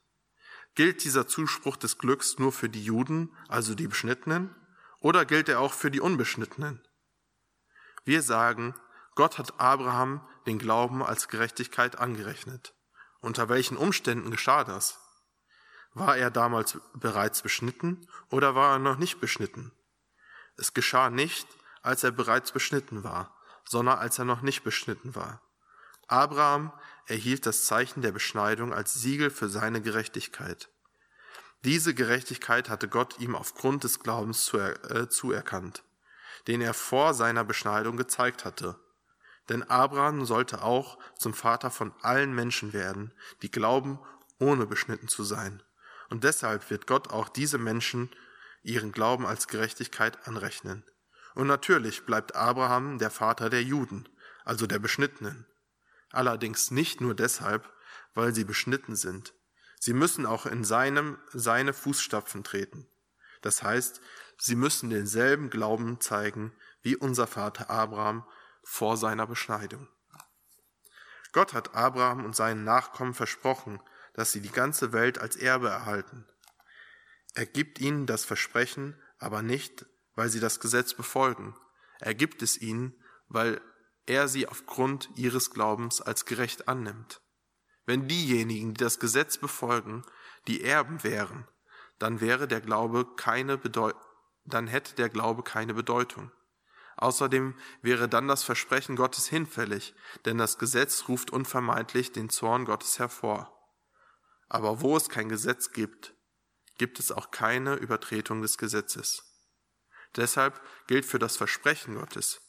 Gilt dieser Zuspruch des Glücks nur für die Juden, also die Beschnittenen, oder gilt er auch für die Unbeschnittenen? Wir sagen, Gott hat Abraham den Glauben als Gerechtigkeit angerechnet. Unter welchen Umständen geschah das? War er damals bereits beschnitten oder war er noch nicht beschnitten? Es geschah nicht, als er bereits beschnitten war, sondern als er noch nicht beschnitten war. Abraham erhielt das Zeichen der Beschneidung als Siegel für seine Gerechtigkeit. Diese Gerechtigkeit hatte Gott ihm aufgrund des Glaubens zuerkannt, den er vor seiner Beschneidung gezeigt hatte. Denn Abraham sollte auch zum Vater von allen Menschen werden, die glauben, ohne beschnitten zu sein. Und deshalb wird Gott auch diese Menschen ihren Glauben als Gerechtigkeit anrechnen. Und natürlich bleibt Abraham der Vater der Juden, also der Beschnittenen. Allerdings nicht nur deshalb, weil sie beschnitten sind. Sie müssen auch in seinem, seine Fußstapfen treten. Das heißt, sie müssen denselben Glauben zeigen wie unser Vater Abraham vor seiner Beschneidung. Gott hat Abraham und seinen Nachkommen versprochen, dass sie die ganze Welt als Erbe erhalten. Er gibt ihnen das Versprechen, aber nicht, weil sie das Gesetz befolgen. Er gibt es ihnen, weil er sie aufgrund ihres Glaubens als gerecht annimmt. Wenn diejenigen, die das Gesetz befolgen, die Erben wären, dann wäre der Glaube keine Bedeu dann hätte der Glaube keine Bedeutung. Außerdem wäre dann das Versprechen Gottes hinfällig, denn das Gesetz ruft unvermeidlich den Zorn Gottes hervor. Aber wo es kein Gesetz gibt, gibt es auch keine Übertretung des Gesetzes. Deshalb gilt für das Versprechen Gottes,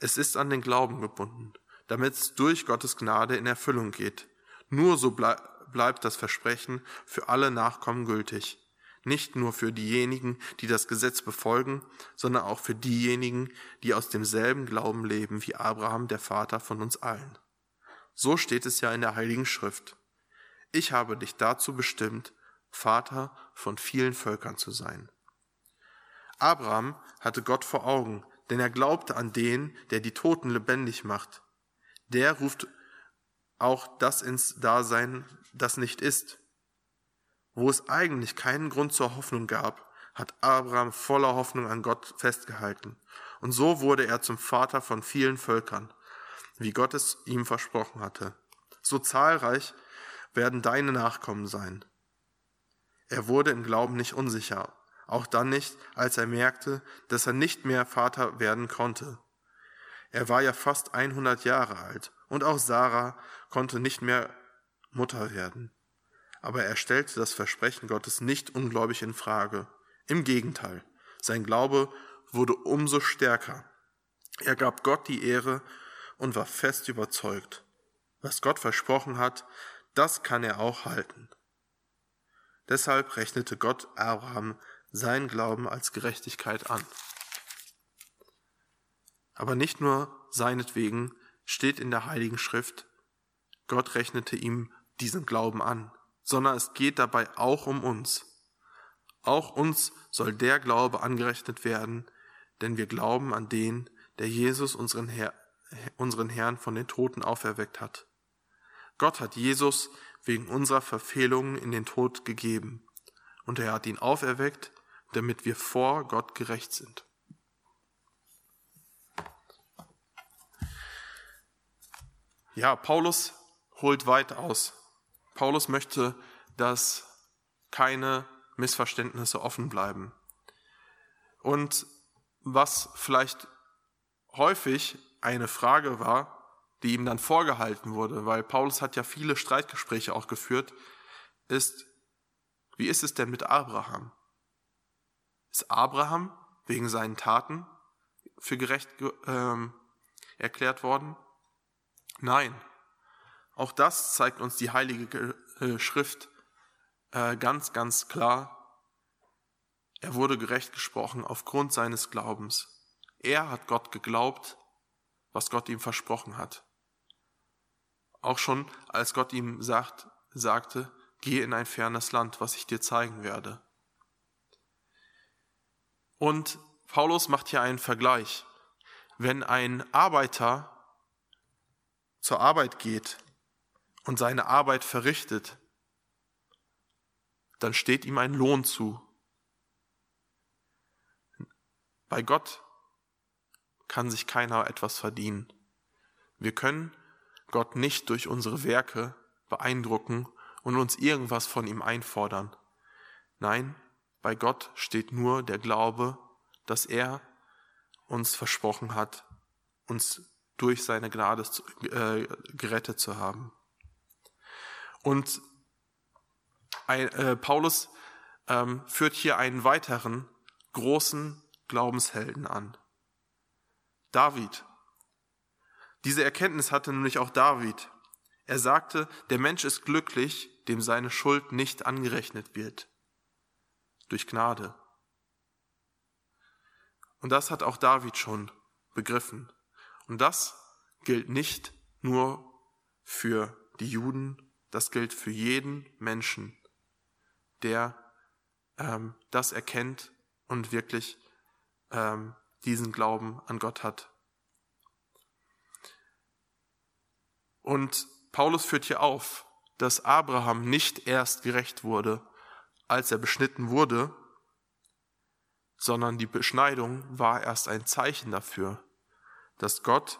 es ist an den Glauben gebunden, damit es durch Gottes Gnade in Erfüllung geht. Nur so bleibt das Versprechen für alle Nachkommen gültig, nicht nur für diejenigen, die das Gesetz befolgen, sondern auch für diejenigen, die aus demselben Glauben leben wie Abraham, der Vater von uns allen. So steht es ja in der Heiligen Schrift. Ich habe dich dazu bestimmt, Vater von vielen Völkern zu sein. Abraham hatte Gott vor Augen, denn er glaubte an den, der die Toten lebendig macht. Der ruft auch das ins Dasein, das nicht ist. Wo es eigentlich keinen Grund zur Hoffnung gab, hat Abraham voller Hoffnung an Gott festgehalten. Und so wurde er zum Vater von vielen Völkern, wie Gott es ihm versprochen hatte. So zahlreich, werden deine Nachkommen sein. Er wurde im Glauben nicht unsicher, auch dann nicht, als er merkte, dass er nicht mehr Vater werden konnte. Er war ja fast 100 Jahre alt und auch Sarah konnte nicht mehr Mutter werden. Aber er stellte das Versprechen Gottes nicht ungläubig in Frage. Im Gegenteil, sein Glaube wurde umso stärker. Er gab Gott die Ehre und war fest überzeugt. Was Gott versprochen hat, das kann er auch halten. Deshalb rechnete Gott Abraham seinen Glauben als Gerechtigkeit an. Aber nicht nur seinetwegen steht in der Heiligen Schrift, Gott rechnete ihm diesen Glauben an, sondern es geht dabei auch um uns. Auch uns soll der Glaube angerechnet werden, denn wir glauben an den, der Jesus, unseren, Herr, unseren Herrn, von den Toten auferweckt hat. Gott hat Jesus wegen unserer Verfehlungen in den Tod gegeben, und er hat ihn auferweckt, damit wir vor Gott gerecht sind. Ja, Paulus holt weit aus. Paulus möchte, dass keine Missverständnisse offen bleiben. Und was vielleicht häufig eine Frage war, die ihm dann vorgehalten wurde, weil Paulus hat ja viele Streitgespräche auch geführt, ist, wie ist es denn mit Abraham? Ist Abraham wegen seinen Taten für gerecht ähm, erklärt worden? Nein. Auch das zeigt uns die Heilige äh, Schrift äh, ganz, ganz klar. Er wurde gerecht gesprochen aufgrund seines Glaubens. Er hat Gott geglaubt, was Gott ihm versprochen hat. Auch schon als Gott ihm sagt, sagte, geh in ein fernes Land, was ich dir zeigen werde. Und Paulus macht hier einen Vergleich. Wenn ein Arbeiter zur Arbeit geht und seine Arbeit verrichtet, dann steht ihm ein Lohn zu. Bei Gott kann sich keiner etwas verdienen. Wir können Gott nicht durch unsere Werke beeindrucken und uns irgendwas von ihm einfordern. Nein, bei Gott steht nur der Glaube, dass er uns versprochen hat, uns durch seine Gnade äh, gerettet zu haben. Und äh, Paulus ähm, führt hier einen weiteren großen Glaubenshelden an. David. Diese Erkenntnis hatte nämlich auch David. Er sagte, der Mensch ist glücklich, dem seine Schuld nicht angerechnet wird. Durch Gnade. Und das hat auch David schon begriffen. Und das gilt nicht nur für die Juden, das gilt für jeden Menschen, der ähm, das erkennt und wirklich ähm, diesen Glauben an Gott hat. Und Paulus führt hier auf, dass Abraham nicht erst gerecht wurde, als er beschnitten wurde, sondern die Beschneidung war erst ein Zeichen dafür, dass Gott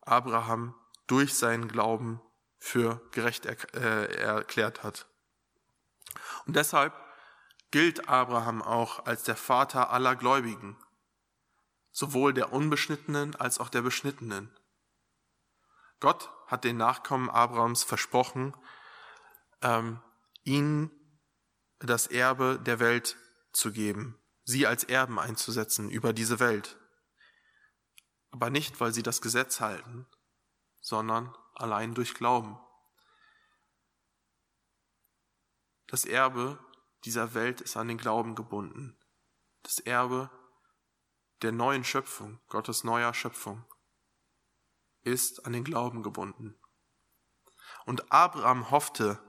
Abraham durch seinen Glauben für gerecht äh, erklärt hat. Und deshalb gilt Abraham auch als der Vater aller Gläubigen, sowohl der Unbeschnittenen als auch der Beschnittenen. Gott hat den Nachkommen Abrahams versprochen, ähm, ihnen das Erbe der Welt zu geben, sie als Erben einzusetzen über diese Welt. Aber nicht, weil sie das Gesetz halten, sondern allein durch Glauben. Das Erbe dieser Welt ist an den Glauben gebunden. Das Erbe der neuen Schöpfung, Gottes neuer Schöpfung, ist an den Glauben gebunden. Und Abraham hoffte,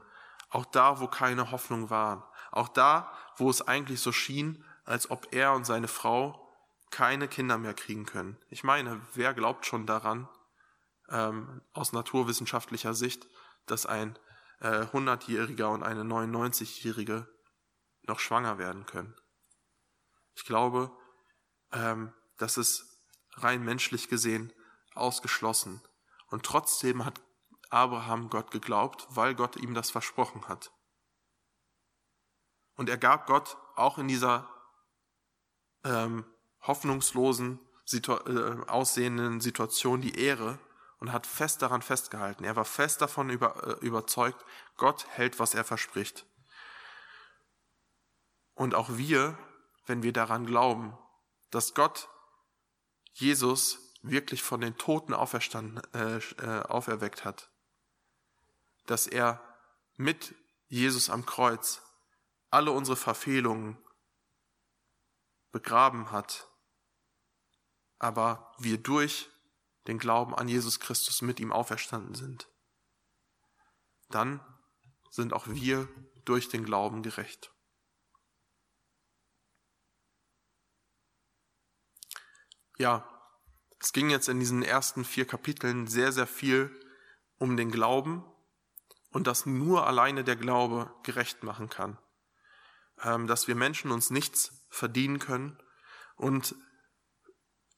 auch da, wo keine Hoffnung war, auch da, wo es eigentlich so schien, als ob er und seine Frau keine Kinder mehr kriegen können. Ich meine, wer glaubt schon daran, ähm, aus naturwissenschaftlicher Sicht, dass ein äh, 100-Jähriger und eine 99-Jährige noch schwanger werden können? Ich glaube, ähm, das ist rein menschlich gesehen ausgeschlossen. Und trotzdem hat Abraham Gott geglaubt, weil Gott ihm das versprochen hat. Und er gab Gott auch in dieser ähm, hoffnungslosen Situ äh, aussehenden Situation die Ehre und hat fest daran festgehalten. Er war fest davon über, äh, überzeugt, Gott hält, was er verspricht. Und auch wir, wenn wir daran glauben, dass Gott Jesus wirklich von den Toten auferstanden, äh, äh auferweckt hat, dass er mit Jesus am Kreuz alle unsere Verfehlungen begraben hat, aber wir durch den Glauben an Jesus Christus mit ihm auferstanden sind. Dann sind auch wir durch den Glauben gerecht. Ja, es ging jetzt in diesen ersten vier Kapiteln sehr, sehr viel um den Glauben und dass nur alleine der Glaube gerecht machen kann. Ähm, dass wir Menschen uns nichts verdienen können. Und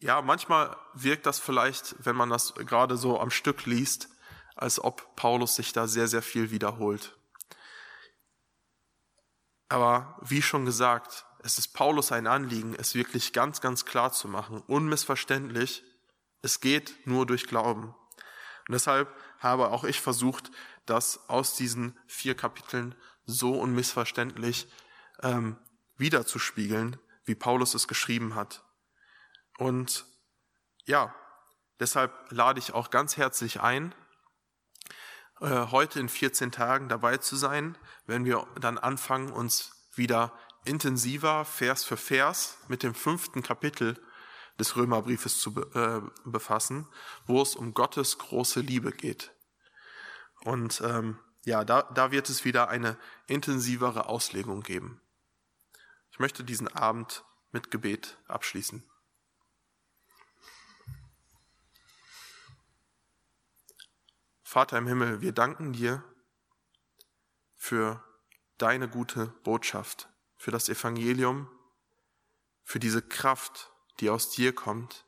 ja, manchmal wirkt das vielleicht, wenn man das gerade so am Stück liest, als ob Paulus sich da sehr, sehr viel wiederholt. Aber wie schon gesagt, es ist Paulus ein Anliegen, es wirklich ganz, ganz klar zu machen, unmissverständlich, es geht nur durch Glauben. Und deshalb habe auch ich versucht, das aus diesen vier Kapiteln so unmissverständlich ähm, wiederzuspiegeln, wie Paulus es geschrieben hat. Und ja, deshalb lade ich auch ganz herzlich ein, äh, heute in 14 Tagen dabei zu sein, wenn wir dann anfangen, uns wieder intensiver Vers für Vers mit dem fünften Kapitel des Römerbriefes zu äh, befassen, wo es um Gottes große Liebe geht. Und ähm, ja, da, da wird es wieder eine intensivere Auslegung geben. Ich möchte diesen Abend mit Gebet abschließen. Vater im Himmel, wir danken dir für deine gute Botschaft, für das Evangelium, für diese Kraft, die aus dir kommt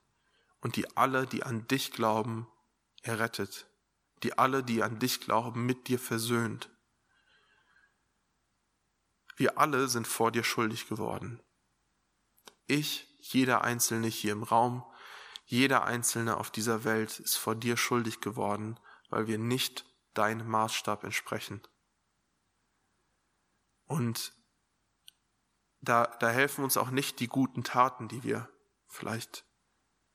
und die alle, die an dich glauben, errettet, die alle, die an dich glauben, mit dir versöhnt. Wir alle sind vor dir schuldig geworden. Ich, jeder Einzelne hier im Raum, jeder Einzelne auf dieser Welt ist vor dir schuldig geworden, weil wir nicht deinem Maßstab entsprechen. Und da, da helfen uns auch nicht die guten Taten, die wir vielleicht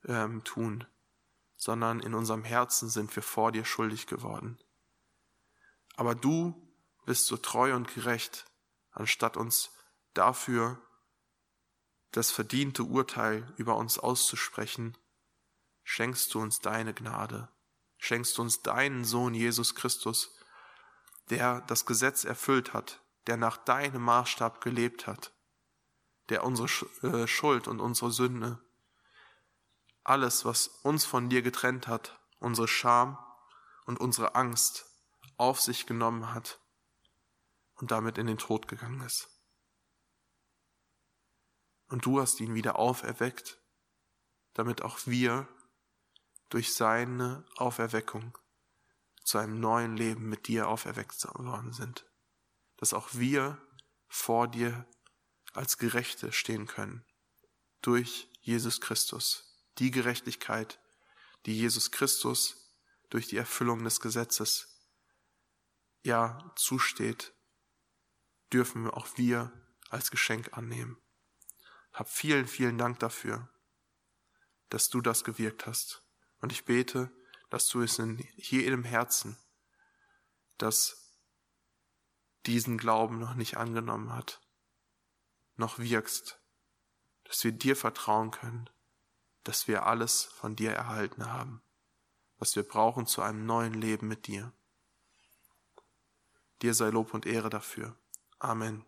ähm, tun, sondern in unserem Herzen sind wir vor dir schuldig geworden. Aber du bist so treu und gerecht, anstatt uns dafür das verdiente Urteil über uns auszusprechen, schenkst du uns deine Gnade, schenkst du uns deinen Sohn Jesus Christus, der das Gesetz erfüllt hat, der nach deinem Maßstab gelebt hat, der unsere äh, Schuld und unsere Sünde, alles, was uns von dir getrennt hat, unsere Scham und unsere Angst auf sich genommen hat und damit in den Tod gegangen ist. Und du hast ihn wieder auferweckt, damit auch wir durch seine Auferweckung zu einem neuen Leben mit dir auferweckt worden sind. Dass auch wir vor dir als Gerechte stehen können. Durch Jesus Christus. Die Gerechtigkeit, die Jesus Christus durch die Erfüllung des Gesetzes ja zusteht, dürfen auch wir als Geschenk annehmen. Hab vielen, vielen Dank dafür, dass du das gewirkt hast. Und ich bete, dass du es in jedem Herzen, das diesen Glauben noch nicht angenommen hat, noch wirkst, dass wir dir vertrauen können, dass wir alles von dir erhalten haben, was wir brauchen zu einem neuen Leben mit dir. Dir sei Lob und Ehre dafür. Amen.